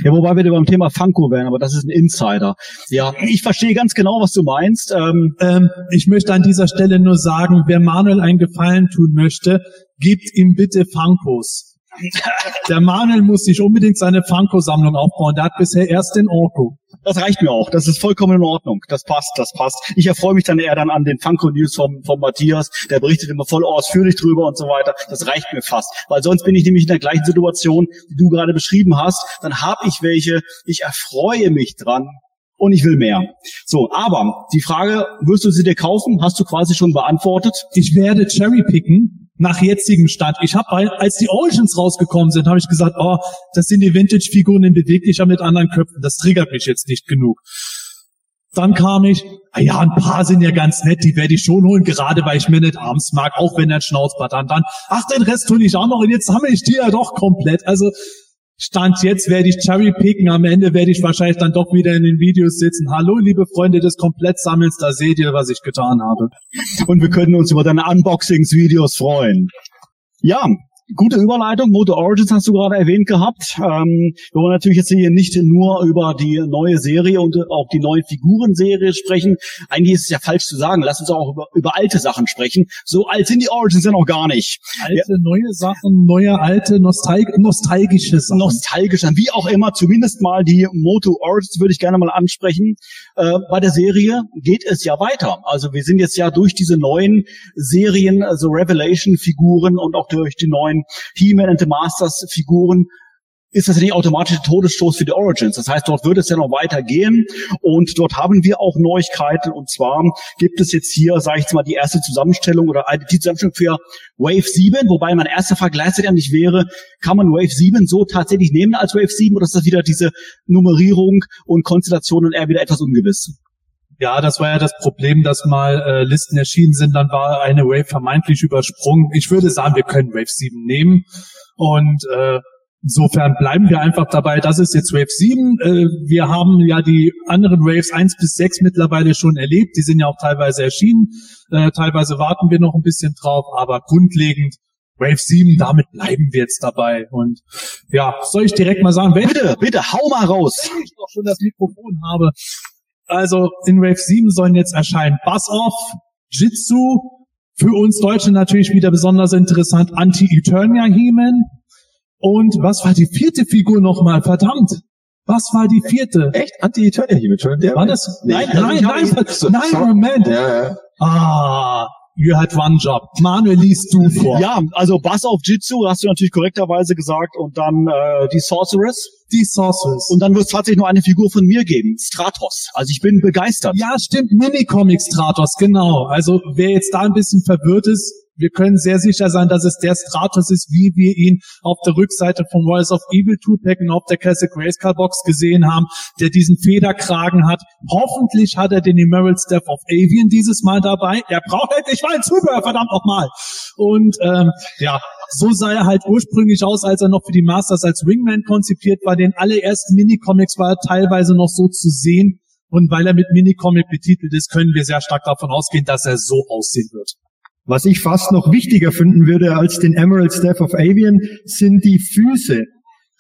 Ja, wobei wir beim Thema Funko wären, aber das ist ein Insider. Ja, ich verstehe ganz genau, was du meinst. Ähm, Ähm, ich möchte an dieser Stelle nur sagen, wer Manuel einen Gefallen tun möchte, gibt ihm bitte Funkos. *laughs* Der Manuel muss sich unbedingt seine Funko-Sammlung aufbauen. Der hat bisher erst den Orko. das reicht mir auch. Das ist vollkommen in Ordnung. Das passt, das passt. Ich erfreue mich dann eher dann an den Funko News vom, vom Matthias. Der berichtet immer voll ausführlich drüber und so weiter. Das reicht mir fast. Weil sonst bin ich nämlich in der gleichen Situation, die du gerade beschrieben hast. Dann habe ich welche. Ich erfreue mich dran. Und ich will mehr. So, aber die Frage, wirst du sie dir kaufen? Hast du quasi schon beantwortet. Ich werde cherrypicken nach jetzigem Stand. Ich habe, als die Origins rausgekommen sind, habe ich gesagt, oh, das sind die Vintage-Figuren in beweglicher mit anderen Köpfen. Das triggert mich jetzt nicht genug. Dann kam ich, ah ja, ein paar sind ja ganz nett, die werde ich schon holen, gerade weil ich mir nicht abends mag, auch wenn er Schnauzbart hat. Dann, ach, den Rest tue ich auch noch und jetzt sammle ich die ja doch komplett. Also Stand jetzt werde ich cherrypicken, am Ende werde ich wahrscheinlich dann doch wieder in den Videos sitzen. Hallo, liebe Freunde des Komplettsammels, da seht ihr, was ich getan habe. Und wir können uns über deine Unboxings-Videos freuen. Ja, gute Überleitung. Moto Origins hast du gerade erwähnt gehabt. Ähm, wir wollen natürlich jetzt hier nicht nur über die neue Serie und auch die neue Figurenserie sprechen. Eigentlich ist es ja falsch zu sagen. Lass uns auch über, über alte Sachen sprechen. So alt sind die Origins ja noch gar nicht. Alte, neue Sachen, neue, alte, nostal nostalgische Sachen. Nostalgisch wie auch immer. Zumindest mal die Moto Origins würde ich gerne mal ansprechen. Äh, bei der Serie geht es ja weiter. Also wir sind jetzt ja durch diese neuen Serien, also Revelation-Figuren und auch durch die neuen He-Man and the Masters Figuren ist das nicht automatisch der Todesstoß für die Origins. Das heißt, dort wird es ja noch weitergehen und dort haben wir auch Neuigkeiten und zwar gibt es jetzt hier, sage ich jetzt mal, die erste Zusammenstellung oder die Zusammenstellung für Wave 7, wobei mein erster Vergleich nicht wäre, kann man Wave 7 so tatsächlich nehmen als Wave 7 oder ist das wieder diese Nummerierung und Konstellation und eher wieder etwas ungewiss? Ja, das war ja das Problem, dass mal äh, Listen erschienen sind, dann war eine Wave vermeintlich übersprungen. Ich würde sagen, wir können Wave 7 nehmen und äh, insofern bleiben wir einfach dabei. Das ist jetzt Wave 7. Äh, wir haben ja die anderen Waves 1 bis 6 mittlerweile schon erlebt. Die sind ja auch teilweise erschienen. Äh, teilweise warten wir noch ein bisschen drauf, aber grundlegend Wave 7, damit bleiben wir jetzt dabei. Und ja, soll ich direkt mal sagen, wenn Bitte, bitte, hau mal raus. ich doch schon das Mikrofon habe. Also in Wave 7 sollen jetzt erscheinen Buzz Off, Jitsu, für uns Deutsche natürlich wieder besonders interessant, Anti-Eternia He-Man. Und was war die vierte Figur nochmal? Verdammt! Was war die vierte? Echt? Anti-Eternia hier mit schon? Der War das? Nee, nein, also nein, nein, nein, so- Moment. Ja, ja. Ah, you had one job. Manuel, liest du vor. Ja, also Bass auf Jitsu hast du natürlich korrekterweise gesagt und dann äh, die Sorceress Die Sorceress. und dann wird es tatsächlich nur eine Figur von mir geben, Stratos. Also ich bin begeistert. Ja, stimmt, Minicomic Stratos, genau. Also wer jetzt da ein bisschen verwirrt ist, wir können sehr sicher sein, dass es der Stratos ist, wie wir ihn auf der Rückseite von Rise of Evil Tupac und auf der Classic Grayscale Box gesehen haben, der diesen Federkragen hat. Hoffentlich hat er den Emerald Staff of Avian dieses Mal dabei. Er braucht endlich mal ein Zubehör, verdammt nochmal. Und ähm, ja, so sah er halt ursprünglich aus, als er noch für die Masters als Wingman konzipiert war. Den allerersten Minicomics war er teilweise noch so zu sehen. Und weil er mit Minicomic betitelt ist, können wir sehr stark davon ausgehen, dass er so aussehen wird. Was ich fast noch wichtiger finden würde als den Emerald Staff of Avian, sind die Füße.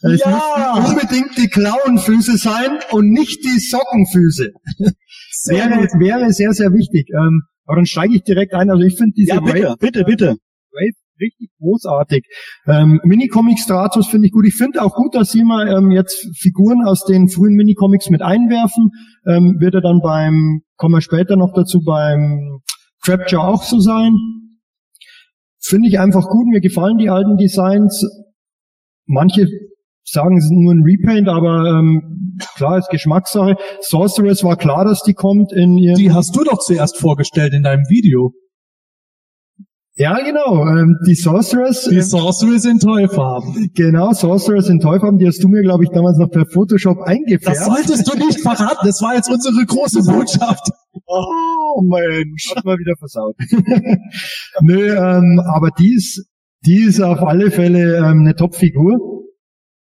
Es Ja! müssen unbedingt die Klauenfüße sein und nicht die Sockenfüße. wäre, wäre sehr, sehr wichtig. Ähm, aber dann steige ich direkt ein. Also ich finde diese Ja, bitte, Wave, bitte, bitte. Wave richtig großartig. Ähm, Minicomic-Stratus finde ich gut. Ich finde auch gut, dass Sie mal ähm, jetzt Figuren aus den frühen Minicomics mit einwerfen. Ähm, wird er dann beim, kommen wir später noch dazu, beim Trapjaw auch so sein. Finde ich einfach gut. Mir gefallen die alten Designs. Manche sagen, es ist nur ein Repaint, aber ähm, klar, ist Geschmackssache. Sorceress war klar, dass die kommt in ihrem... Die hast du doch zuerst vorgestellt in deinem Video. ja, genau. Ähm, die Sorceress... Die Sorceress in Tollfarben. Genau, Sorceress in Teufel, die hast du mir, glaube ich, damals noch per Photoshop Das eingefärbt. solltest du nicht verraten. Das war jetzt unsere große Botschaft. Oh Mensch. Hat mal wieder versaut. *laughs* Nö, ähm, aber die ist, die ist auf alle Fälle ähm, eine Top-Figur.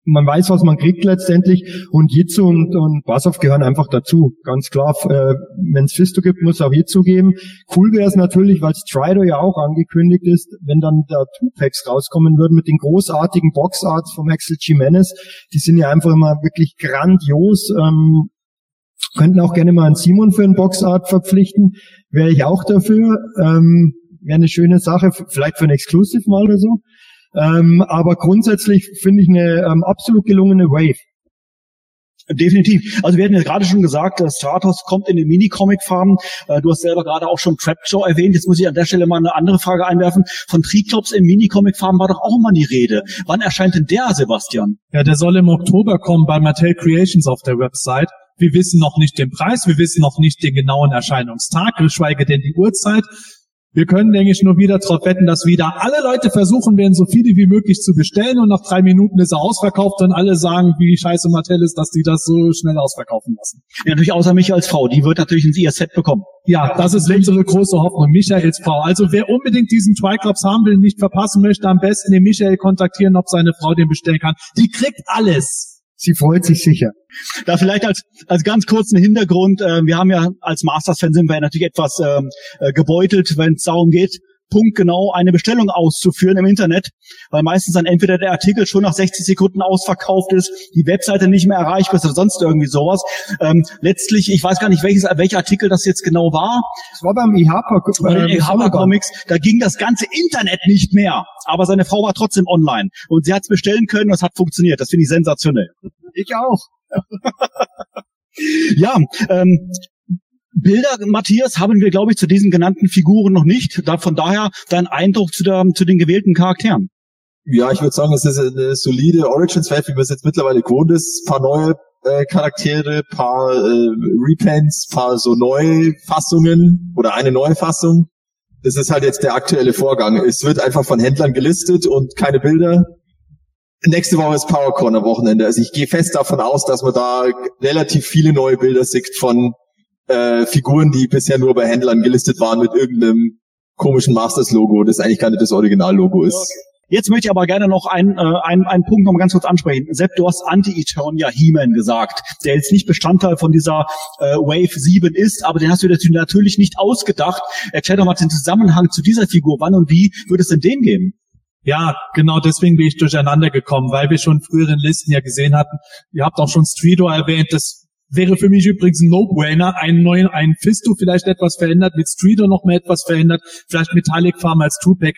man weiß, was man kriegt letztendlich und Jitsu und, und Basov gehören einfach dazu. Ganz klar, äh, wenn es Fisto gibt, muss es auch Jitsu geben. Cool wäre es natürlich, weil Strider ja auch angekündigt ist, wenn dann da Two-Packs rauskommen würden mit den großartigen Boxarts vom Axel Jimenez. Die sind ja einfach immer wirklich grandios. Ähm, könnten auch gerne mal einen Simon für einen Boxart verpflichten. Wäre ich auch dafür. Ähm, Wäre eine schöne Sache, vielleicht für ein Exclusive mal oder so. Ähm, aber grundsätzlich finde ich eine ähm, absolut gelungene Wave. Definitiv. Also wir hatten ja gerade schon gesagt, das Stratos kommt in den Mini-Comic-Farben. Äh, du hast selber gerade auch schon Trapjaw erwähnt. Jetzt muss ich an der Stelle mal eine andere Frage einwerfen. Von Triclops in Mini-Comic-Farben war doch auch immer die Rede. Wann erscheint denn der, Sebastian? Ja, der soll im Oktober kommen bei Mattel Creations auf der Website. Wir wissen noch nicht den Preis, wir wissen noch nicht den genauen Erscheinungstag, geschweige denn die Uhrzeit. Wir können, denke ich, nur wieder darauf wetten, dass wieder alle Leute versuchen werden, so viele wie möglich zu bestellen und nach drei Minuten ist er ausverkauft und alle sagen, wie scheiße Mattel ist, dass die das so schnell ausverkaufen lassen. Ja, natürlich außer mich als Frau. Die wird natürlich ein Set bekommen. Ja, das ist unsere große Hoffnung. Michaels Frau. Also wer unbedingt diesen Triclops haben will, nicht verpassen möchte, am besten den Michael kontaktieren, ob seine Frau den bestellen kann. Die kriegt alles. Sie freut sich sicher. Da vielleicht als, als ganz kurzen Hintergrund, äh, wir haben ja als Masters-Fan sind wir natürlich etwas ähm, äh, gebeutelt, wenn es darum geht, punktgenau eine Bestellung auszuführen im Internet, weil meistens dann entweder der Artikel schon nach 60 Sekunden ausverkauft ist, die Webseite nicht mehr erreichbar ist oder sonst irgendwie sowas. Ähm, letztlich, ich weiß gar nicht, welches, welcher Artikel das jetzt genau war. Das war beim IHAPA, äh, IHAPA Comics. Da ging das ganze Internet nicht mehr, aber seine Frau war trotzdem online und sie hat es bestellen können und es hat funktioniert. Das finde ich sensationell. Ich auch. ja, ähm, Bilder, Matthias, haben wir, glaube ich, zu diesen genannten Figuren noch nicht. Von daher dein Eindruck zu, der, zu den gewählten Charakteren. Ja, ich würde sagen, es ist eine solide Origins-Welt, wie man es jetzt mittlerweile gewohnt ist. Paar neue äh, Charaktere, paar äh, Repaints, paar so neue Fassungen oder eine neue Fassung. Das ist halt jetzt der aktuelle Vorgang. Es wird einfach von Händlern gelistet und keine Bilder. Nächste Woche ist PowerCon am Wochenende. Also ich gehe fest davon aus, dass man da relativ viele neue Bilder sieht von äh, Figuren, die bisher nur bei Händlern gelistet waren mit irgendeinem komischen Masters-Logo, das eigentlich gar nicht das Original-Logo ist. Okay. Jetzt möchte ich aber gerne noch einen, äh, einen, einen Punkt noch mal ganz kurz ansprechen. Sepp, du hast Anti-Eternia He-Man gesagt, der jetzt nicht Bestandteil von dieser äh, Wave 7 ist, aber den hast du natürlich nicht ausgedacht. Erklär doch mal den Zusammenhang zu dieser Figur. Wann und wie würde es denn den geben? Ja, genau deswegen bin ich durcheinander gekommen, weil wir schon früheren Listen ja gesehen hatten. Ihr habt auch schon Streedo erwähnt, das Wäre für mich übrigens ein No-Brainer, einen neuen, einen Fisto vielleicht etwas verändert, mit Streeter noch mehr etwas verändert, vielleicht Metallic Farm als Two-Pack.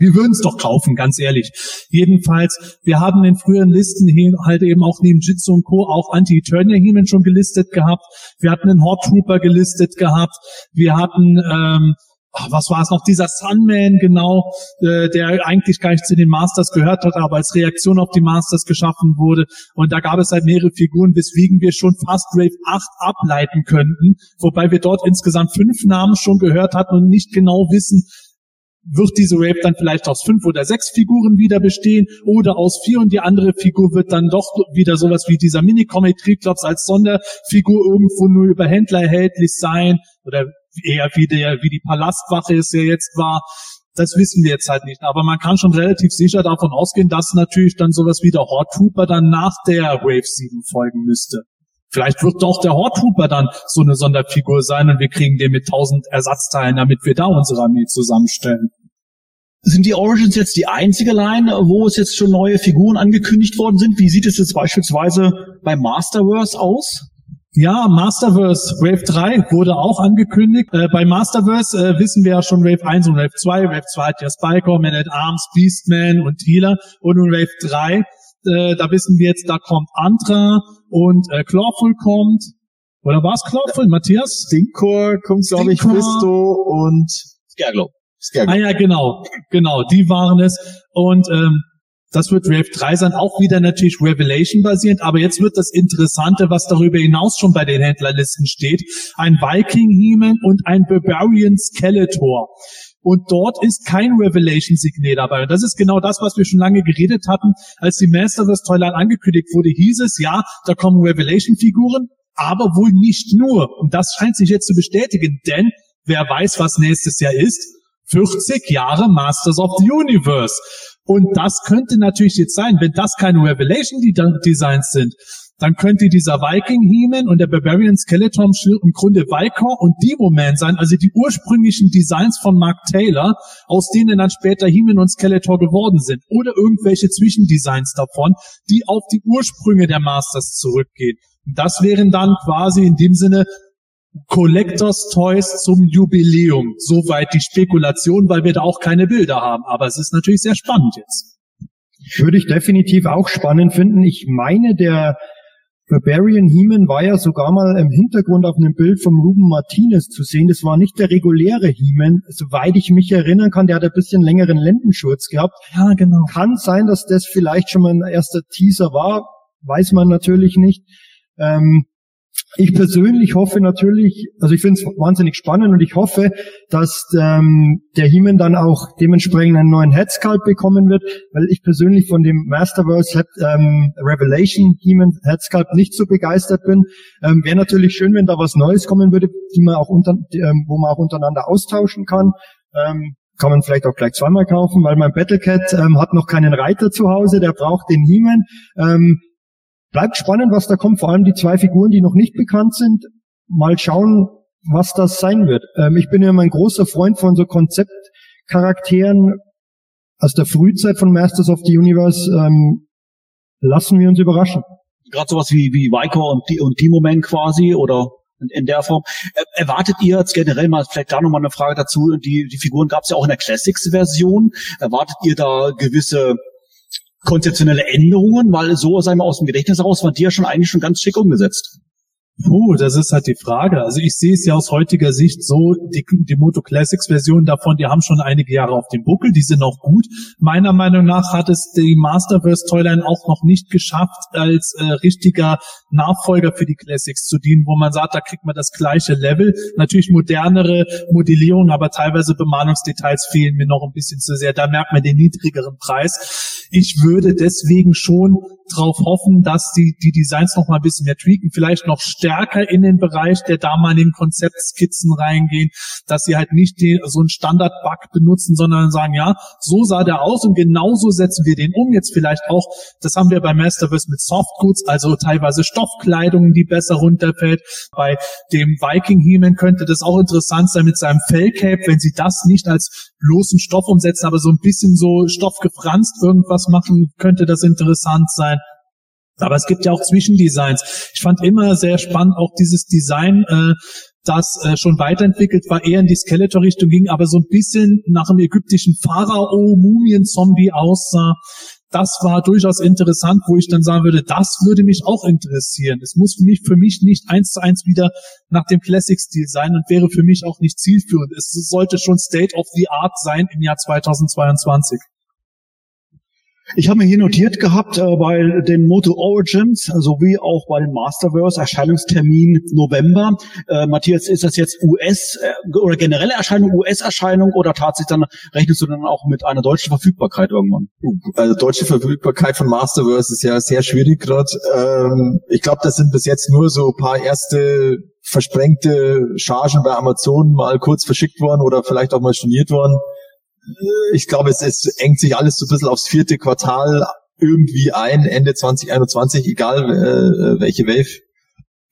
Wir würden es doch kaufen, ganz ehrlich. Jedenfalls, wir haben in früheren Listen halt eben auch neben Jitsu und Co. auch Anti-Eternia-Hemen schon gelistet gehabt. Wir hatten einen Hot Trooper gelistet gehabt. Wir hatten ähm, was war es noch, dieser Sunman genau, äh, der eigentlich gar nicht zu den Masters gehört hat, aber als Reaktion auf die Masters geschaffen wurde. Und da gab es halt mehrere Figuren, weswegen wir schon fast Wave 8 ableiten könnten, wobei wir dort insgesamt fünf Namen schon gehört hatten und nicht genau wissen, wird diese Wave dann vielleicht aus fünf oder sechs Figuren wieder bestehen oder aus vier und die andere Figur wird dann doch wieder sowas wie dieser Mini-Comic Triclops als Sonderfigur irgendwo nur über Händler erhältlich sein oder eher wie der, wie die Palastwache es ja jetzt war. Das wissen wir jetzt halt nicht. Aber man kann schon relativ sicher davon ausgehen, dass natürlich dann sowas wie der Horde Trooper dann nach der Wave 7 folgen müsste. Vielleicht wird doch der Horde Trooper dann so eine Sonderfigur sein und wir kriegen den mit tausend Ersatzteilen, damit wir da unsere Armee zusammenstellen. Sind die Origins jetzt die einzige Line, wo es jetzt schon neue Figuren angekündigt worden sind? Wie sieht es jetzt beispielsweise bei Masterverse aus? Ja, Masterverse Wave 3 wurde auch angekündigt. Äh, bei Masterverse äh, wissen wir ja schon Wave 1 und Wave 2. Wave 2 hat ja Spiker, Man at Arms, Beastman und Healer. Und in Wave 3, äh, da wissen wir jetzt, da kommt Antra und äh, Clawful kommt. Oder war es Clawful, Matthias? Stinkcore kommt, glaube ich, Christo und Scareglow. Scareglow. Ah ja, genau, genau, die waren es. Und ähm, das wird Wave 3 sein, auch wieder natürlich Revelation basierend, aber jetzt wird das Interessante, was darüber hinaus schon bei den Händlerlisten steht, ein Viking Heman und ein Barbarian Skeletor. Und dort ist kein Revelation-Signet dabei. Und das ist genau das, was wir schon lange geredet hatten. Als die Masterverse Toyline angekündigt wurde, hieß es, ja, da kommen Revelation-Figuren, aber wohl nicht nur. Und das scheint sich jetzt zu bestätigen, denn wer weiß, was nächstes Jahr ist? 40 Jahre Masters of the Universe. Und das könnte natürlich jetzt sein, wenn das keine Revelation Designs sind, dann könnte dieser Viking Heman und der Barbarian Skeleton im Grunde Viker und Demo-Man sein, also die ursprünglichen Designs von Mark Taylor, aus denen dann später Heman und Skeletor geworden sind. Oder irgendwelche Zwischendesigns davon, die auf die Ursprünge der Masters zurückgehen. Das wären dann quasi in dem Sinne Collectors Toys zum Jubiläum. Soweit die Spekulation, weil wir da auch keine Bilder haben. Aber es ist natürlich sehr spannend jetzt. Würde ich definitiv auch spannend finden. Ich meine, der Barbarian Heeman war ja sogar mal im Hintergrund auf einem Bild vom Ruben Martinez zu sehen. Das war nicht der reguläre Heeman. Soweit ich mich erinnern kann, der hat ein bisschen längeren Lendenschurz gehabt. Ja, genau. Kann sein, dass das vielleicht schon mal ein erster Teaser war. Weiß man natürlich nicht. Ähm, ich persönlich hoffe natürlich, also ich finde es wahnsinnig spannend und ich hoffe, dass ähm, der Heeman dann auch dementsprechend einen neuen Headsculpt bekommen wird, weil ich persönlich von dem Masterverse ähm, Revelation Heeman Headsculpt nicht so begeistert bin. Ähm, Wäre natürlich schön, wenn da was Neues kommen würde, die man auch unter, ähm, wo man auch untereinander austauschen kann. Ähm, kann man vielleicht auch gleich zweimal kaufen, weil mein Battlecat ähm, hat noch keinen Reiter zu Hause, der braucht den Heeman. Ähm, Bleibt spannend, was da kommt. Vor allem die zwei Figuren, die noch nicht bekannt sind. Mal schauen, was das sein wird. Ähm, ich bin ja mein großer Freund von so Konzeptcharakteren aus der Frühzeit von Masters of the Universe. Ähm, lassen wir uns überraschen. Gerade sowas wie, wie Vico und, und Timo Man quasi oder in, in der Form. Erwartet ihr jetzt generell mal, vielleicht da nochmal eine Frage dazu, die, die Figuren gab es ja auch in der Classics-Version. Erwartet ihr da gewisse konzeptionelle Änderungen, weil so, sagen wir, aus dem Gedächtnis raus, war die ja schon eigentlich schon ganz schick umgesetzt. Puh, das ist halt die Frage. Also ich sehe es ja aus heutiger Sicht so, die, die Moto Classics Version davon, die haben schon einige Jahre auf dem Buckel, die sind auch gut. Meiner Meinung nach hat es die Masterverse Toyline auch noch nicht geschafft, als äh, richtiger Nachfolger für die Classics zu dienen, wo man sagt, da kriegt man das gleiche Level. Natürlich modernere Modellierung, aber teilweise Bemalungsdetails fehlen mir noch ein bisschen zu sehr. Da merkt man den niedrigeren Preis. Ich würde deswegen schon darauf hoffen, dass die, die Designs noch mal ein bisschen mehr tweaken, vielleicht noch stärker in den Bereich der damaligen Konzeptskizzen reingehen, dass sie halt nicht die, so einen Standard-Bug benutzen, sondern sagen, ja, so sah der aus und genauso setzen wir den um. Jetzt vielleicht auch, das haben wir bei Masterverse mit Softgoods, also teilweise Stoffkleidung, die besser runterfällt. Bei dem Viking He-Man könnte das auch interessant sein mit seinem Fellcape, wenn sie das nicht als bloßen Stoff umsetzen, aber so ein bisschen so stoffgefranst irgendwas machen, könnte das interessant sein. Aber es gibt ja auch Zwischendesigns. Ich fand immer sehr spannend auch dieses Design, äh, das äh, schon weiterentwickelt war, eher in die Skeletor-Richtung ging, aber so ein bisschen nach einem ägyptischen Pharao, Mumien-Zombie aussah. Das war durchaus interessant, wo ich dann sagen würde, das würde mich auch interessieren. Es muss für mich, für mich nicht eins zu eins wieder nach dem Classic-Stil sein und wäre für mich auch nicht zielführend. Es sollte schon State of the Art sein im Jahr 2022. Ich habe mir hier notiert gehabt äh, bei den Moto Origins sowie auch bei den Masterverse Erscheinungstermin November. Äh, Matthias, ist das jetzt US äh, oder generelle Erscheinung, US-Erscheinung oder tatsächlich dann rechnest du dann auch mit einer deutschen Verfügbarkeit irgendwann? Also deutsche Verfügbarkeit von Masterverse ist ja sehr schwierig gerade. Ähm, ich glaube, das sind bis jetzt nur so paar erste versprengte Chargen bei Amazon mal kurz verschickt worden oder vielleicht auch mal storniert worden ich glaube, es, es engt sich alles so ein bisschen aufs vierte Quartal irgendwie ein, Ende 2021, egal äh, welche Wave.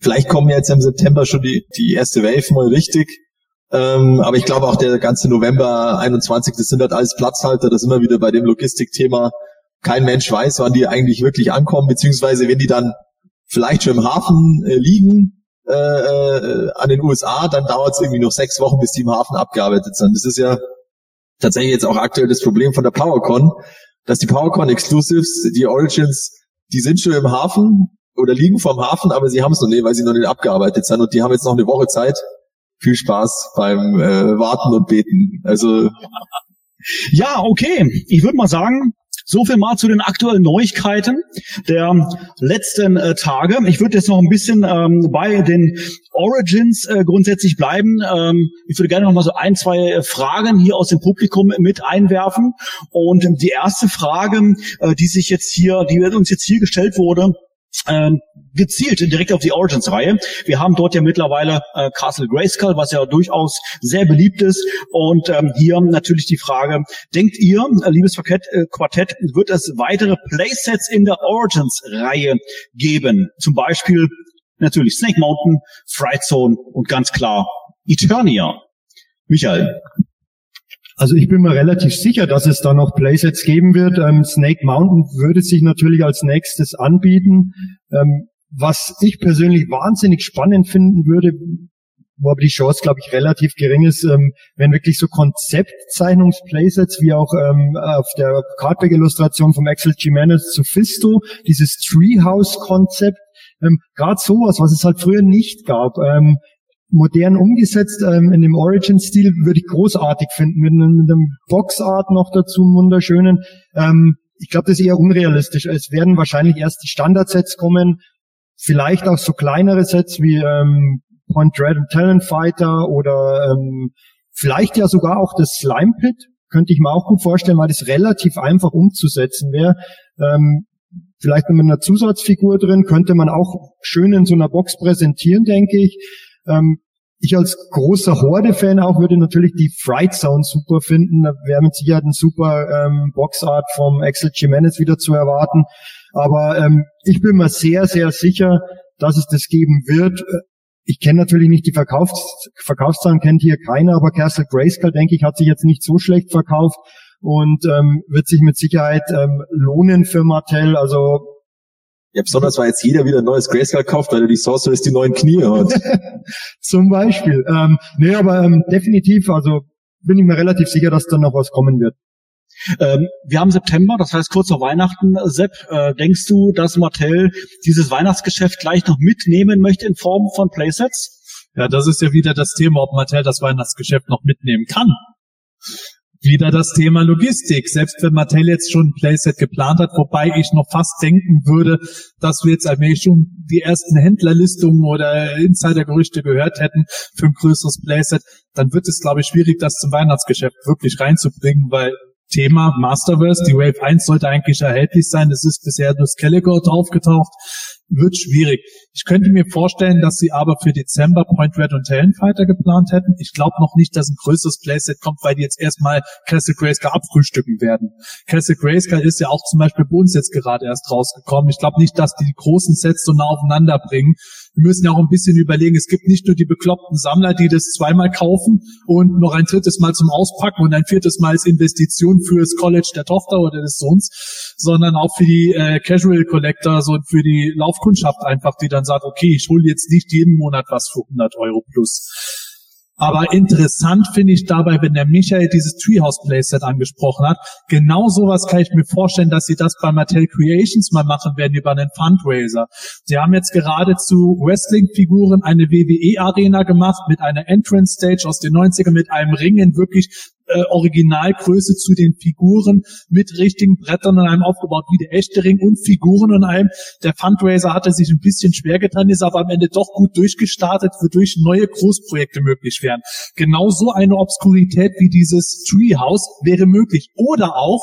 Vielleicht kommen jetzt im September schon die, die erste Wave mal richtig. Ähm, aber ich glaube auch der ganze November 21, das sind halt alles Platzhalter, das wir wieder bei dem Logistikthema. Kein Mensch weiß, wann die eigentlich wirklich ankommen, beziehungsweise wenn die dann vielleicht schon im Hafen äh, liegen äh, äh, an den USA, dann dauert es irgendwie noch sechs Wochen, bis die im Hafen abgearbeitet sind. Das ist ja tatsächlich jetzt auch aktuell das Problem von der PowerCon, dass die PowerCon Exclusives, die Origins, die sind schon im Hafen oder liegen vorm Hafen, aber sie haben es noch nicht, weil sie noch nicht abgearbeitet sind und die haben jetzt noch eine Woche Zeit. Viel Spaß beim äh, Warten und Beten. Also ja, okay. Ich würde mal sagen, so viel mal zu den aktuellen Neuigkeiten der letzten äh, Tage. Ich würde jetzt noch ein bisschen ähm, bei den Origins äh, grundsätzlich bleiben. Ähm, ich würde gerne noch mal so ein, zwei Fragen hier aus dem Publikum mit einwerfen. Und die erste Frage, äh, die sich jetzt hier, die uns jetzt hier gestellt wurde, ähm, gezielt direkt auf die Origins-Reihe. Wir haben dort ja mittlerweile äh, Castle Grayskull, was ja durchaus sehr beliebt ist. Und ähm, hier natürlich die Frage, denkt ihr, äh, liebes Quartett, äh, Quartett, wird es weitere Playsets in der Origins-Reihe geben? Zum Beispiel natürlich Snake Mountain, Fright Zone und ganz klar Eternia. Michael. Also ich bin mir relativ sicher, dass es da noch Playsets geben wird. Ähm, Snake Mountain würde sich natürlich als nächstes anbieten. Ähm, was ich persönlich wahnsinnig spannend finden würde, wo aber die Chance, glaube ich, relativ gering ist, ähm, wenn wirklich so Konzeptzeichnungsplaysets wie auch ähm, auf der Cardback-Illustration vom Axel Jimenez zu Fisto, dieses Treehouse-Konzept, ähm, gerade sowas, was es halt früher nicht gab. Ähm, modern umgesetzt ähm, in dem Origin-Stil würde ich großartig finden, mit einem, mit einem Boxart noch dazu, wunderschönen. Ähm, ich glaube, das ist eher unrealistisch. Es werden wahrscheinlich erst die Standardsets kommen, vielleicht auch so kleinere Sets wie ähm, Point Dread und Talent Fighter oder ähm, vielleicht ja sogar auch das Slime Pit, könnte ich mir auch gut vorstellen, weil das relativ einfach umzusetzen wäre. Ähm, vielleicht mit einer Zusatzfigur drin, könnte man auch schön in so einer Box präsentieren, denke ich. Ähm, ich als großer Horde-Fan auch würde natürlich die Fright Zone super finden. Da wäre mit Sicherheit ein super ähm, Boxart vom Axel Jimenez wieder zu erwarten. Aber ähm, ich bin mir sehr, sehr sicher, dass es das geben wird. Ich kenne natürlich nicht die Verkaufs Verkaufszahlen, kennt hier keiner, aber Castle Grayskull, denke ich, hat sich jetzt nicht so schlecht verkauft und ähm, wird sich mit Sicherheit ähm, lohnen für Mattel. Also ja, besonders weil jetzt jeder wieder ein neues Grayscale kauft, weil er die Sorceress die neuen Knie hat. *laughs* Zum Beispiel. Ähm, nee, aber ähm, definitiv, also bin ich mir relativ sicher, dass da noch was kommen wird. Ähm, wir haben September, das heißt kurz vor Weihnachten. Sepp, äh, denkst du, dass Mattel dieses Weihnachtsgeschäft gleich noch mitnehmen möchte in Form von Playsets? Ja, das ist ja wieder das Thema, ob Mattel das Weihnachtsgeschäft noch mitnehmen kann wieder das Thema Logistik. Selbst wenn Mattel jetzt schon ein Playset geplant hat, wobei ich noch fast denken würde, dass wir jetzt allmählich schon die ersten Händlerlistungen oder Insidergerüchte gehört hätten für ein größeres Playset, dann wird es, glaube ich, schwierig, das zum Weihnachtsgeschäft wirklich reinzubringen, weil Thema Masterverse, die Wave 1 sollte eigentlich erhältlich sein. Es ist bisher nur Skellige draufgetaucht wird schwierig. Ich könnte mir vorstellen, dass sie aber für Dezember Point Red und Talonfighter geplant hätten. Ich glaube noch nicht, dass ein größeres Playset kommt, weil die jetzt erstmal Castle Grayskull abfrühstücken werden. Castle Grayskull ist ja auch zum Beispiel bei uns jetzt gerade erst rausgekommen. Ich glaube nicht, dass die die großen Sets so nah aufeinander bringen. Wir müssen ja auch ein bisschen überlegen, es gibt nicht nur die bekloppten Sammler, die das zweimal kaufen und noch ein drittes Mal zum Auspacken und ein viertes Mal als Investition fürs College der Tochter oder des Sohns, sondern auch für die äh, Casual Collectors und für die Laufkundschaft einfach, die dann sagt, okay, ich hole jetzt nicht jeden Monat was für 100 Euro plus. Aber interessant finde ich dabei, wenn der Michael dieses Treehouse Playset angesprochen hat, genau sowas kann ich mir vorstellen, dass sie das bei Mattel Creations mal machen werden über einen Fundraiser. Sie haben jetzt gerade zu Wrestling-Figuren eine WWE-Arena gemacht mit einer Entrance Stage aus den 90ern mit einem Ring in wirklich äh, Originalgröße zu den Figuren mit richtigen Brettern und einem aufgebaut wie der echte Ring und Figuren und einem. Der Fundraiser hatte sich ein bisschen schwer getan, ist aber am Ende doch gut durchgestartet, wodurch neue Großprojekte möglich wären. Genau so eine Obskurität wie dieses Treehouse wäre möglich. Oder auch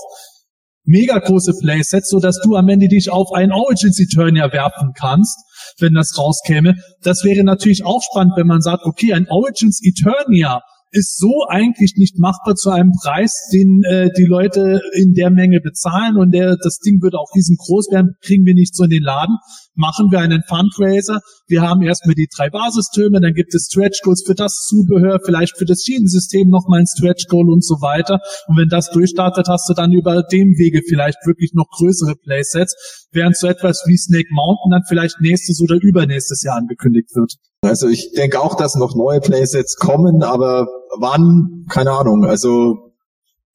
mega große Playsets, so dass du am Ende dich auf einen Origins Eternia werfen kannst, wenn das rauskäme. Das wäre natürlich auch spannend, wenn man sagt, okay, ein Origins Eternia ist so eigentlich nicht machbar zu einem Preis, den äh, die Leute in der Menge bezahlen und der, das Ding würde auch riesengroß werden, kriegen wir nicht so in den Laden. Machen wir einen Fundraiser. Wir haben erstmal die drei Basistürme, dann gibt es Stretch Goals für das Zubehör, vielleicht für das Schienensystem nochmal ein Stretch Goal und so weiter. Und wenn das durchstartet, hast du dann über dem Wege vielleicht wirklich noch größere Playsets, während so etwas wie Snake Mountain dann vielleicht nächstes oder übernächstes Jahr angekündigt wird. Also ich denke auch, dass noch neue Playsets kommen, aber wann, keine Ahnung. Also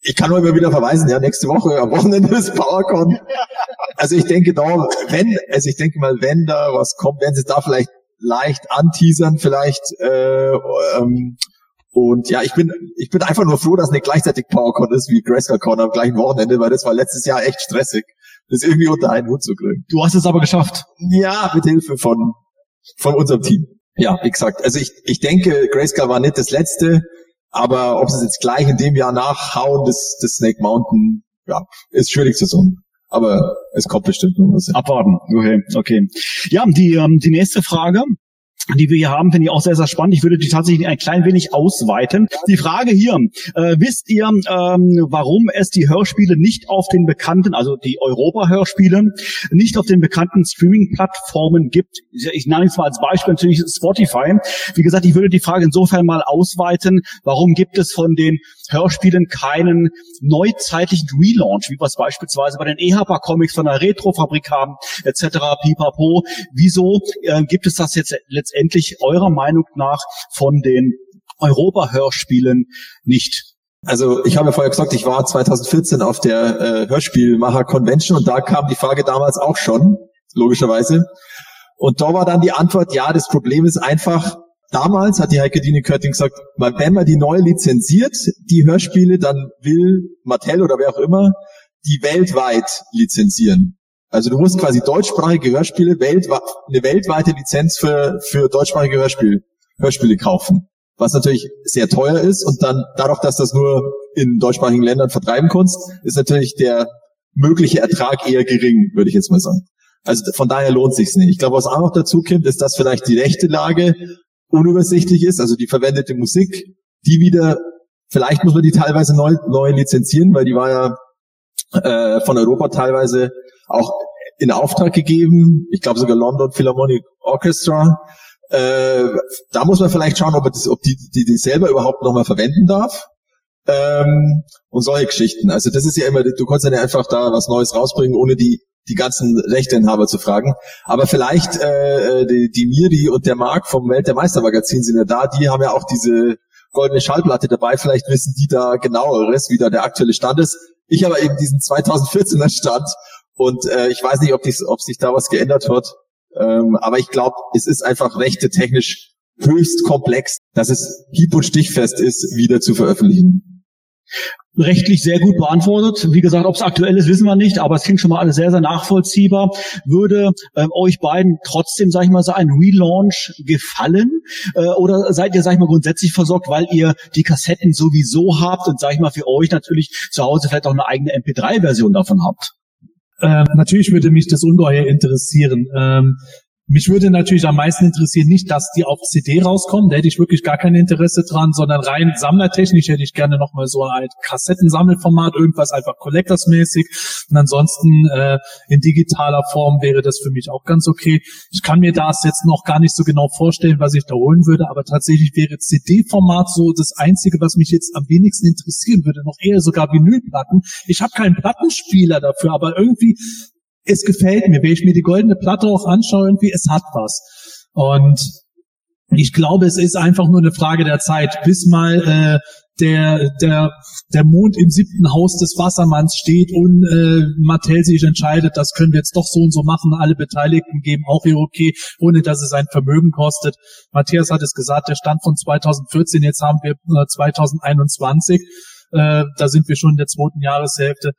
ich kann nur immer wieder verweisen, ja, nächste Woche am Wochenende ist PowerCon. Also ich denke da, wenn, also ich denke mal, wenn da was kommt, werden sie da vielleicht leicht anteasern, vielleicht äh, ähm, und ja, ich bin, ich bin einfach nur froh, dass nicht gleichzeitig PowerCon ist wie GrayscaleCon am gleichen Wochenende, weil das war letztes Jahr echt stressig, das irgendwie unter einen Hut zu kriegen. Du hast es aber geschafft. Ja, mit Hilfe von, von unserem Team. Ja, wie gesagt, also ich, ich denke, Grayscale war nicht das letzte, aber ob sie es jetzt gleich in dem Jahr nachhauen, das, das Snake Mountain, ja, ist schwierig zu sagen. Aber es kommt bestimmt noch was. Abwarten. Okay, okay. Ja, die, ähm, die nächste Frage die wir hier haben, finde ich auch sehr, sehr spannend. Ich würde die tatsächlich ein klein wenig ausweiten. Die Frage hier, äh, wisst ihr, ähm, warum es die Hörspiele nicht auf den bekannten, also die Europa-Hörspiele, nicht auf den bekannten Streaming-Plattformen gibt? Ich nenne es mal als Beispiel natürlich Spotify. Wie gesagt, ich würde die Frage insofern mal ausweiten, warum gibt es von den Hörspielen keinen neuzeitlichen Relaunch, wie wir es beispielsweise bei den EHPA Comics von der Retrofabrik haben, etc. Pipapo. Wieso äh, gibt es das jetzt letztendlich eurer Meinung nach von den Europa-Hörspielen nicht? Also ich habe ja vorher gesagt, ich war 2014 auf der äh, Hörspielmacher Convention und da kam die Frage damals auch schon, logischerweise. Und da war dann die Antwort, ja, das Problem ist einfach, damals hat die Heike Dine Körting gesagt, wenn man die neu lizenziert, die Hörspiele, dann will Mattel oder wer auch immer die weltweit lizenzieren. Also du musst quasi deutschsprachige Hörspiele, weltweit, eine weltweite Lizenz für, für deutschsprachige Hörspiel, Hörspiele kaufen. Was natürlich sehr teuer ist und dann dadurch, dass das nur in deutschsprachigen Ländern vertreiben kannst, ist natürlich der mögliche Ertrag eher gering, würde ich jetzt mal sagen. Also von daher lohnt sich's nicht. Ich glaube, was auch noch dazu kommt, ist, dass vielleicht die rechte Lage unübersichtlich ist, also die verwendete Musik, die wieder, vielleicht muss man die teilweise neu, neu lizenzieren, weil die war ja äh, von Europa teilweise auch in Auftrag gegeben. Ich glaube sogar London Philharmonic Orchestra. Äh, da muss man vielleicht schauen, ob, das, ob die, die, die selber überhaupt nochmal verwenden darf. Ähm, und solche Geschichten. Also das ist ja immer, du kannst ja nicht einfach da was Neues rausbringen, ohne die die ganzen Rechteinhaber zu fragen. Aber vielleicht äh, die, die Miri und der Marc vom Welt der Meistermagazin sind ja da. Die haben ja auch diese goldene Schallplatte dabei. Vielleicht wissen die da genaueres, wie da der aktuelle Stand ist. Ich habe eben diesen 2014er Stand und äh, ich weiß nicht, ob, dies, ob sich da was geändert hat. Ähm, aber ich glaube, es ist einfach rechte technisch höchst komplex, dass es hieb- und stichfest ist, wieder zu veröffentlichen rechtlich sehr gut beantwortet. Wie gesagt, ob es aktuell ist, wissen wir nicht, aber es klingt schon mal alles sehr, sehr nachvollziehbar. Würde ähm, euch beiden trotzdem, sag ich mal, so ein Relaunch gefallen? Äh, oder seid ihr, sag ich mal, grundsätzlich versorgt, weil ihr die Kassetten sowieso habt und, sag ich mal, für euch natürlich zu Hause vielleicht auch eine eigene MP3-Version davon habt? Ähm, natürlich würde mich das ungeheuer interessieren. Ähm, mich würde natürlich am meisten interessieren, nicht, dass die auf CD rauskommen, da hätte ich wirklich gar kein Interesse dran, sondern rein sammlertechnisch hätte ich gerne nochmal so ein Kassettensammelformat, irgendwas einfach Collectors-mäßig. Und ansonsten äh, in digitaler Form wäre das für mich auch ganz okay. Ich kann mir das jetzt noch gar nicht so genau vorstellen, was ich da holen würde, aber tatsächlich wäre CD-Format so das Einzige, was mich jetzt am wenigsten interessieren würde, noch eher sogar Vinylplatten. Ich habe keinen Plattenspieler dafür, aber irgendwie es gefällt mir, wenn ich mir die goldene Platte auch anschaue, irgendwie, es hat was. Und ich glaube, es ist einfach nur eine Frage der Zeit, bis mal äh, der, der, der Mond im siebten Haus des Wassermanns steht und äh, Mattel sich entscheidet, das können wir jetzt doch so und so machen. Alle Beteiligten geben auch ihr Okay, ohne dass es ein Vermögen kostet. Matthias hat es gesagt, der Stand von 2014, jetzt haben wir äh, 2021. Äh, da sind wir schon in der zweiten Jahreshälfte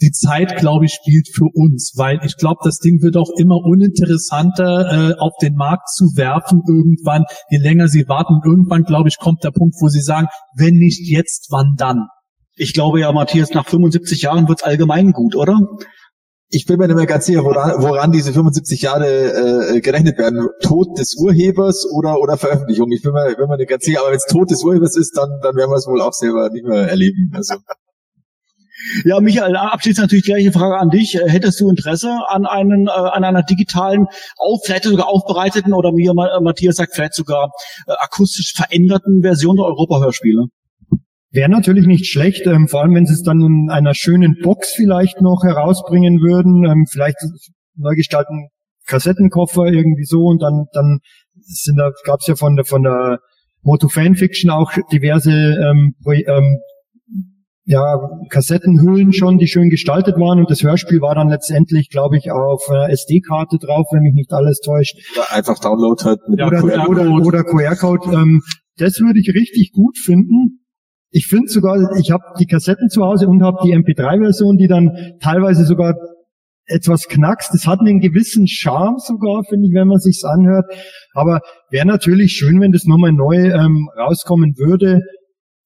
die Zeit, glaube ich, spielt für uns, weil ich glaube, das Ding wird auch immer uninteressanter äh, auf den Markt zu werfen irgendwann, je länger sie warten. Irgendwann, glaube ich, kommt der Punkt, wo sie sagen, wenn nicht jetzt, wann dann? Ich glaube ja, Matthias, nach 75 Jahren wird's allgemein gut, oder? Ich bin mir nicht mehr ganz sicher, woran, woran diese 75 Jahre äh, gerechnet werden. Tod des Urhebers oder, oder Veröffentlichung. Ich bin mir, bin mir nicht ganz sicher, aber wenn es Tod des Urhebers ist, dann, dann werden wir es wohl auch selber nicht mehr erleben. Also. Ja, Michael, abschließend natürlich gleiche Frage an dich. Hättest du Interesse an einen, äh, an einer digitalen, auf, vielleicht sogar aufbereiteten oder wie Matthias sagt, vielleicht sogar äh, akustisch veränderten Version der Europa-Hörspiele? Wäre natürlich nicht schlecht, ähm, vor allem wenn sie es dann in einer schönen Box vielleicht noch herausbringen würden, ähm, vielleicht neu gestalten Kassettenkoffer irgendwie so und dann dann sind da gab es ja von der von der Moto Fanfiction auch diverse ähm, ähm, ja, Kassettenhüllen schon, die schön gestaltet waren und das Hörspiel war dann letztendlich, glaube ich, auf äh, SD-Karte drauf, wenn mich nicht alles täuscht. Oder einfach Download hat mit oder, QR oder, oder QR-Code. Ähm, das würde ich richtig gut finden. Ich finde sogar, ich habe die Kassetten zu Hause und habe die MP3-Version, die dann teilweise sogar etwas knackst. Das hat einen gewissen Charme sogar, finde ich, wenn man sich's anhört. Aber wäre natürlich schön, wenn das nochmal neu ähm, rauskommen würde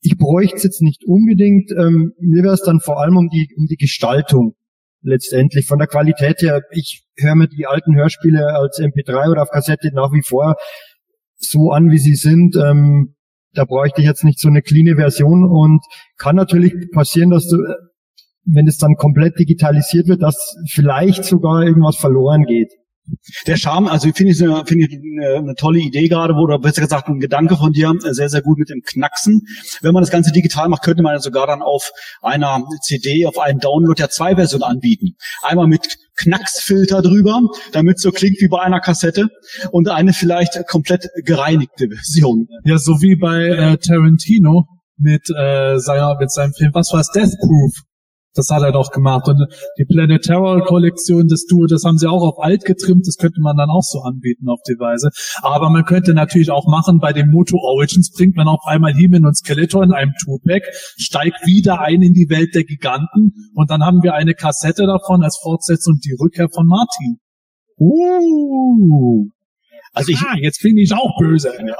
ich bräuchte es jetzt nicht unbedingt. Ähm, mir wäre es dann vor allem um die, um die Gestaltung. letztendlich von der Qualität her. Ich höre mir die alten Hörspiele als MP3 oder auf Kassette nach wie vor so an, wie sie sind. Ähm, da bräuchte ich jetzt nicht so eine cleane Version und kann natürlich passieren, dass du, wenn es dann komplett digitalisiert wird, dass vielleicht sogar irgendwas verloren geht. Der Charme, also finde ich, eine, finde ich eine, eine tolle Idee gerade, oder besser gesagt ein Gedanke von dir, sehr, sehr gut mit dem Knacksen. Wenn man das Ganze digital macht, könnte man ja sogar dann auf einer CD, auf einem Download ja zwei Versionen anbieten. Einmal mit Knacksfilter drüber, damit so klingt wie bei einer Kassette und eine vielleicht komplett gereinigte Version. Ja, so wie bei äh, Tarantino mit, äh, seiner, mit seinem Film, was war es, Death Proof. Das hat er doch gemacht. Und die Planet Terror Kollektion, das Duo, das haben sie auch auf alt getrimmt. Das könnte man dann auch so anbieten auf die Weise. Aber man könnte natürlich auch machen, bei dem Moto Origins bringt man auf einmal He-Man und Skeletor in einem Two-Pack, steigt wieder ein in die Welt der Giganten und dann haben wir eine Kassette davon als Fortsetzung die Rückkehr von Martin. Uh. Also ich, ah, jetzt finde ich auch böse. Ja.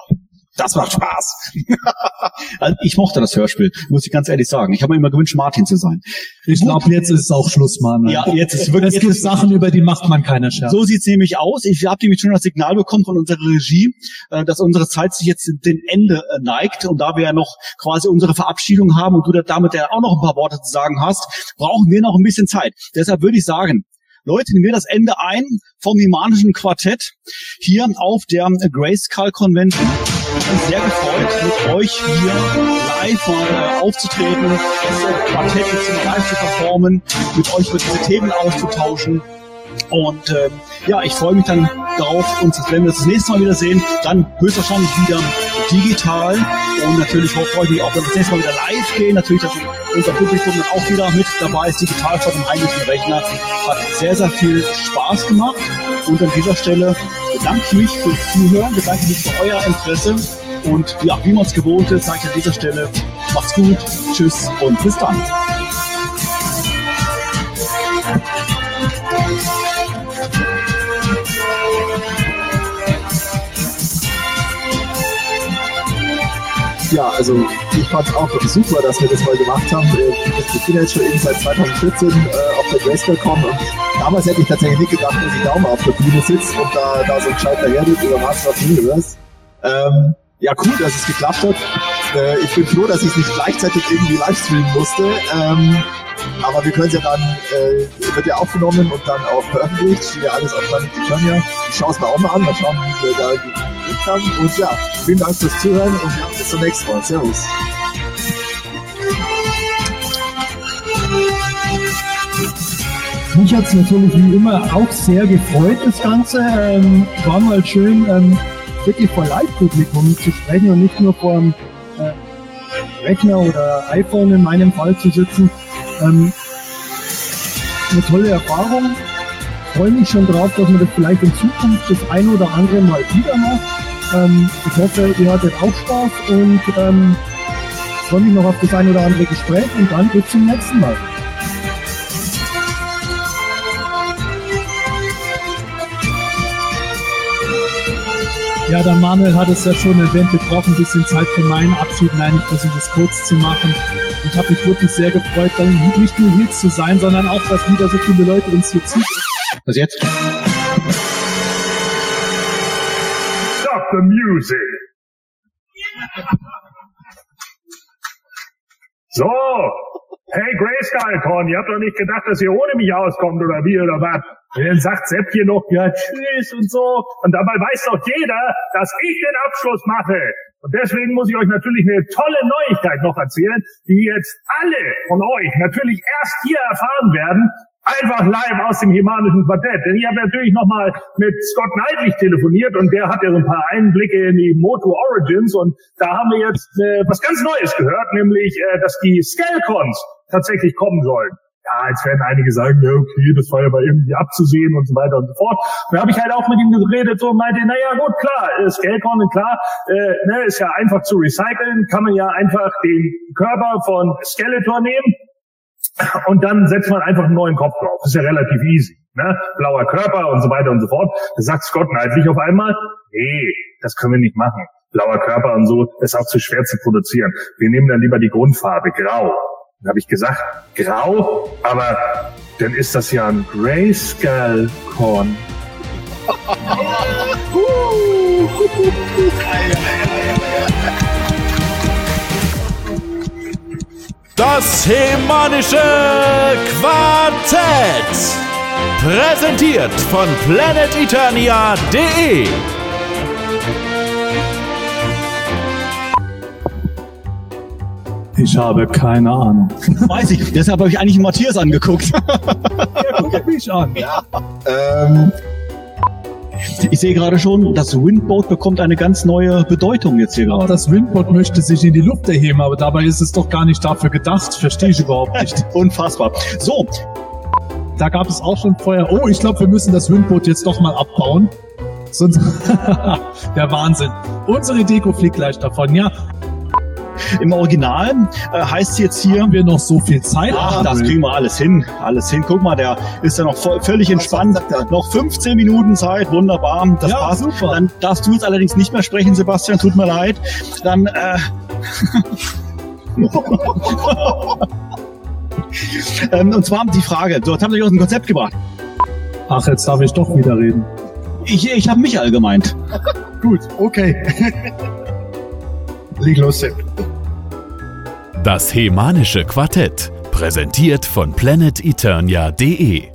Das macht Spaß. *laughs* also ich mochte das Hörspiel, muss ich ganz ehrlich sagen. Ich habe mir immer gewünscht, Martin zu sein. Ich glaube, jetzt ist es auch Schluss, Mann. Ja, jetzt ist wirklich. Es gibt Sachen, über die macht man keine Scherz. So sieht's nämlich aus. Ich habe nämlich schon das Signal bekommen von unserer Regie, äh, dass unsere Zeit sich jetzt dem Ende äh, neigt. Und da wir ja noch quasi unsere Verabschiedung haben und du damit ja auch noch ein paar Worte zu sagen hast, brauchen wir noch ein bisschen Zeit. Deshalb würde ich sagen, läuten wir das Ende ein vom Himanischen Quartett hier auf der Grayskull Convention. Ich bin sehr gefreut, mit euch hier live mal äh, aufzutreten, das Quartett jetzt live zu performen, mit euch über diese Themen auszutauschen. Und ähm, ja, ich freue mich dann darauf, uns, wenn wir uns das nächste Mal wiedersehen, dann höchstwahrscheinlich wieder digital. Und natürlich freue ich mich auch, wenn wir das nächste Mal wieder live gehen. Natürlich, dass unser Publikum dann auch wieder mit dabei ist, digital vor dem heimlichen Rechner. Hat sehr, sehr viel Spaß gemacht. Und an dieser Stelle bedanke ich mich fürs Zuhören, bedanke mich für euer Interesse. Und ja, wie man es gewohnt ist, sage ich an dieser Stelle, macht's gut, tschüss und bis dann. Ja, also ich fand es auch super, dass wir das mal gemacht haben. Ich bin jetzt schon eben seit 2014 äh, auf der Grayscale-Con und damals hätte ich tatsächlich nicht gedacht, dass ich da mal auf der Bühne sitze und da, da so ein Schalter hergeht über Master of Universe. Ähm, ja, cool, dass es geklappt hat. Äh, ich bin froh, dass ich es nicht gleichzeitig irgendwie livestreamen musste. Ähm, aber wir können es ja dann, äh, wird ja aufgenommen und dann auch veröffentlicht. Steht ja alles auf Planet Eternia. Ich schaue es mir auch mal an, mal schauen, wie wir da gekriegt. Und ja, vielen Dank fürs Zuhören und bis zum nächsten Mal. Servus. Mich hat es natürlich wie immer auch sehr gefreut, das Ganze. Ähm, war mal schön, ähm, wirklich vor Live-Publikum zu sprechen und nicht nur vor einem äh, Rechner oder iPhone in meinem Fall zu sitzen. Ähm, eine tolle Erfahrung. Freue mich schon drauf, dass man das vielleicht in Zukunft das ein oder andere Mal wieder macht. Ähm, ich hoffe, ihr hattet auch Spaß und ähm, freue mich noch auf das ein oder andere Gespräch und dann bis zum nächsten Mal. Ja, der Manuel hat es ja schon erwähnt, wir brauchen ein bisschen Zeit für meinen Abschied. Nein, ich versuche es kurz zu machen. Ich habe mich wirklich sehr gefreut, dann nicht nur hier zu sein, sondern auch, dass wieder so viele Leute uns hier zuhören. Was jetzt? Stop the music! So, hey Grayskull-Con, ihr habt doch nicht gedacht, dass ihr ohne mich auskommt oder wie oder was? Und dann sagt Sepp hier noch, ja tschüss und so. Und dabei weiß doch jeder, dass ich den Abschluss mache. Und deswegen muss ich euch natürlich eine tolle Neuigkeit noch erzählen, die jetzt alle von euch natürlich erst hier erfahren werden, einfach live aus dem Himanischen Quartett. Denn ich habe natürlich nochmal mit Scott Neidlich telefoniert und der hat ja so ein paar Einblicke in die Moto Origins und da haben wir jetzt äh, was ganz Neues gehört, nämlich, äh, dass die Skelcons tatsächlich kommen sollen. Ja, jetzt werden einige sagen, ja, okay, das war ja mal irgendwie abzusehen und so weiter und so fort. Da habe ich halt auch mit ihm geredet so und meinte, naja, gut, klar, Skelcon, klar, äh, ne, ist ja einfach zu recyceln, kann man ja einfach den Körper von Skeletor nehmen, und dann setzt man einfach einen neuen Kopf drauf. Das ist ja relativ easy. Ne? Blauer Körper und so weiter und so fort. Da sagt Scott neidlich auf einmal, nee, das können wir nicht machen. Blauer Körper und so ist auch zu schwer zu produzieren. Wir nehmen dann lieber die Grundfarbe, grau. Dann habe ich gesagt, grau, aber dann ist das ja ein Grayscale-Korn. Das Hemanische Quartett. Präsentiert von planeteternia.de. Ich habe keine Ahnung. Weiß ich, deshalb habe ich eigentlich Matthias angeguckt. Guck mich an. Ähm, Ich sehe gerade schon, das Windboat bekommt eine ganz neue Bedeutung jetzt hier gerade. das Windboard möchte sich in die Luft erheben, aber dabei ist es doch gar nicht dafür gedacht. Verstehe ich überhaupt nicht. *laughs* Unfassbar. So, Da gab es auch schon vorher, oh, ich glaube, wir müssen das Windboot jetzt doch mal abbauen. Sonst, *laughs* der Wahnsinn. Unsere Deko fliegt gleich davon. Ja, im Original äh, heißt es jetzt hier, haben wir noch so viel Zeit? Ach, das kriegen wir alles hin. Alles hin. Guck mal, der ist ja noch voll, völlig entspannt. Noch 15 Minuten Zeit. Wunderbar. Das Ja, passt. super. Dann darfst du jetzt allerdings nicht mehr sprechen, Sebastian. Tut mir leid. Dann, äh, *laughs* ähm, und zwar die Frage. So, jetzt haben wir dich aus dem Konzept gebracht. Ach, jetzt darf ich doch wieder reden. Ich, ich habe Michael gemeint. Gut, okay. *laughs* Leg los, Sepp. Das Hemanische Quartett. Präsentiert von planeteternia.de.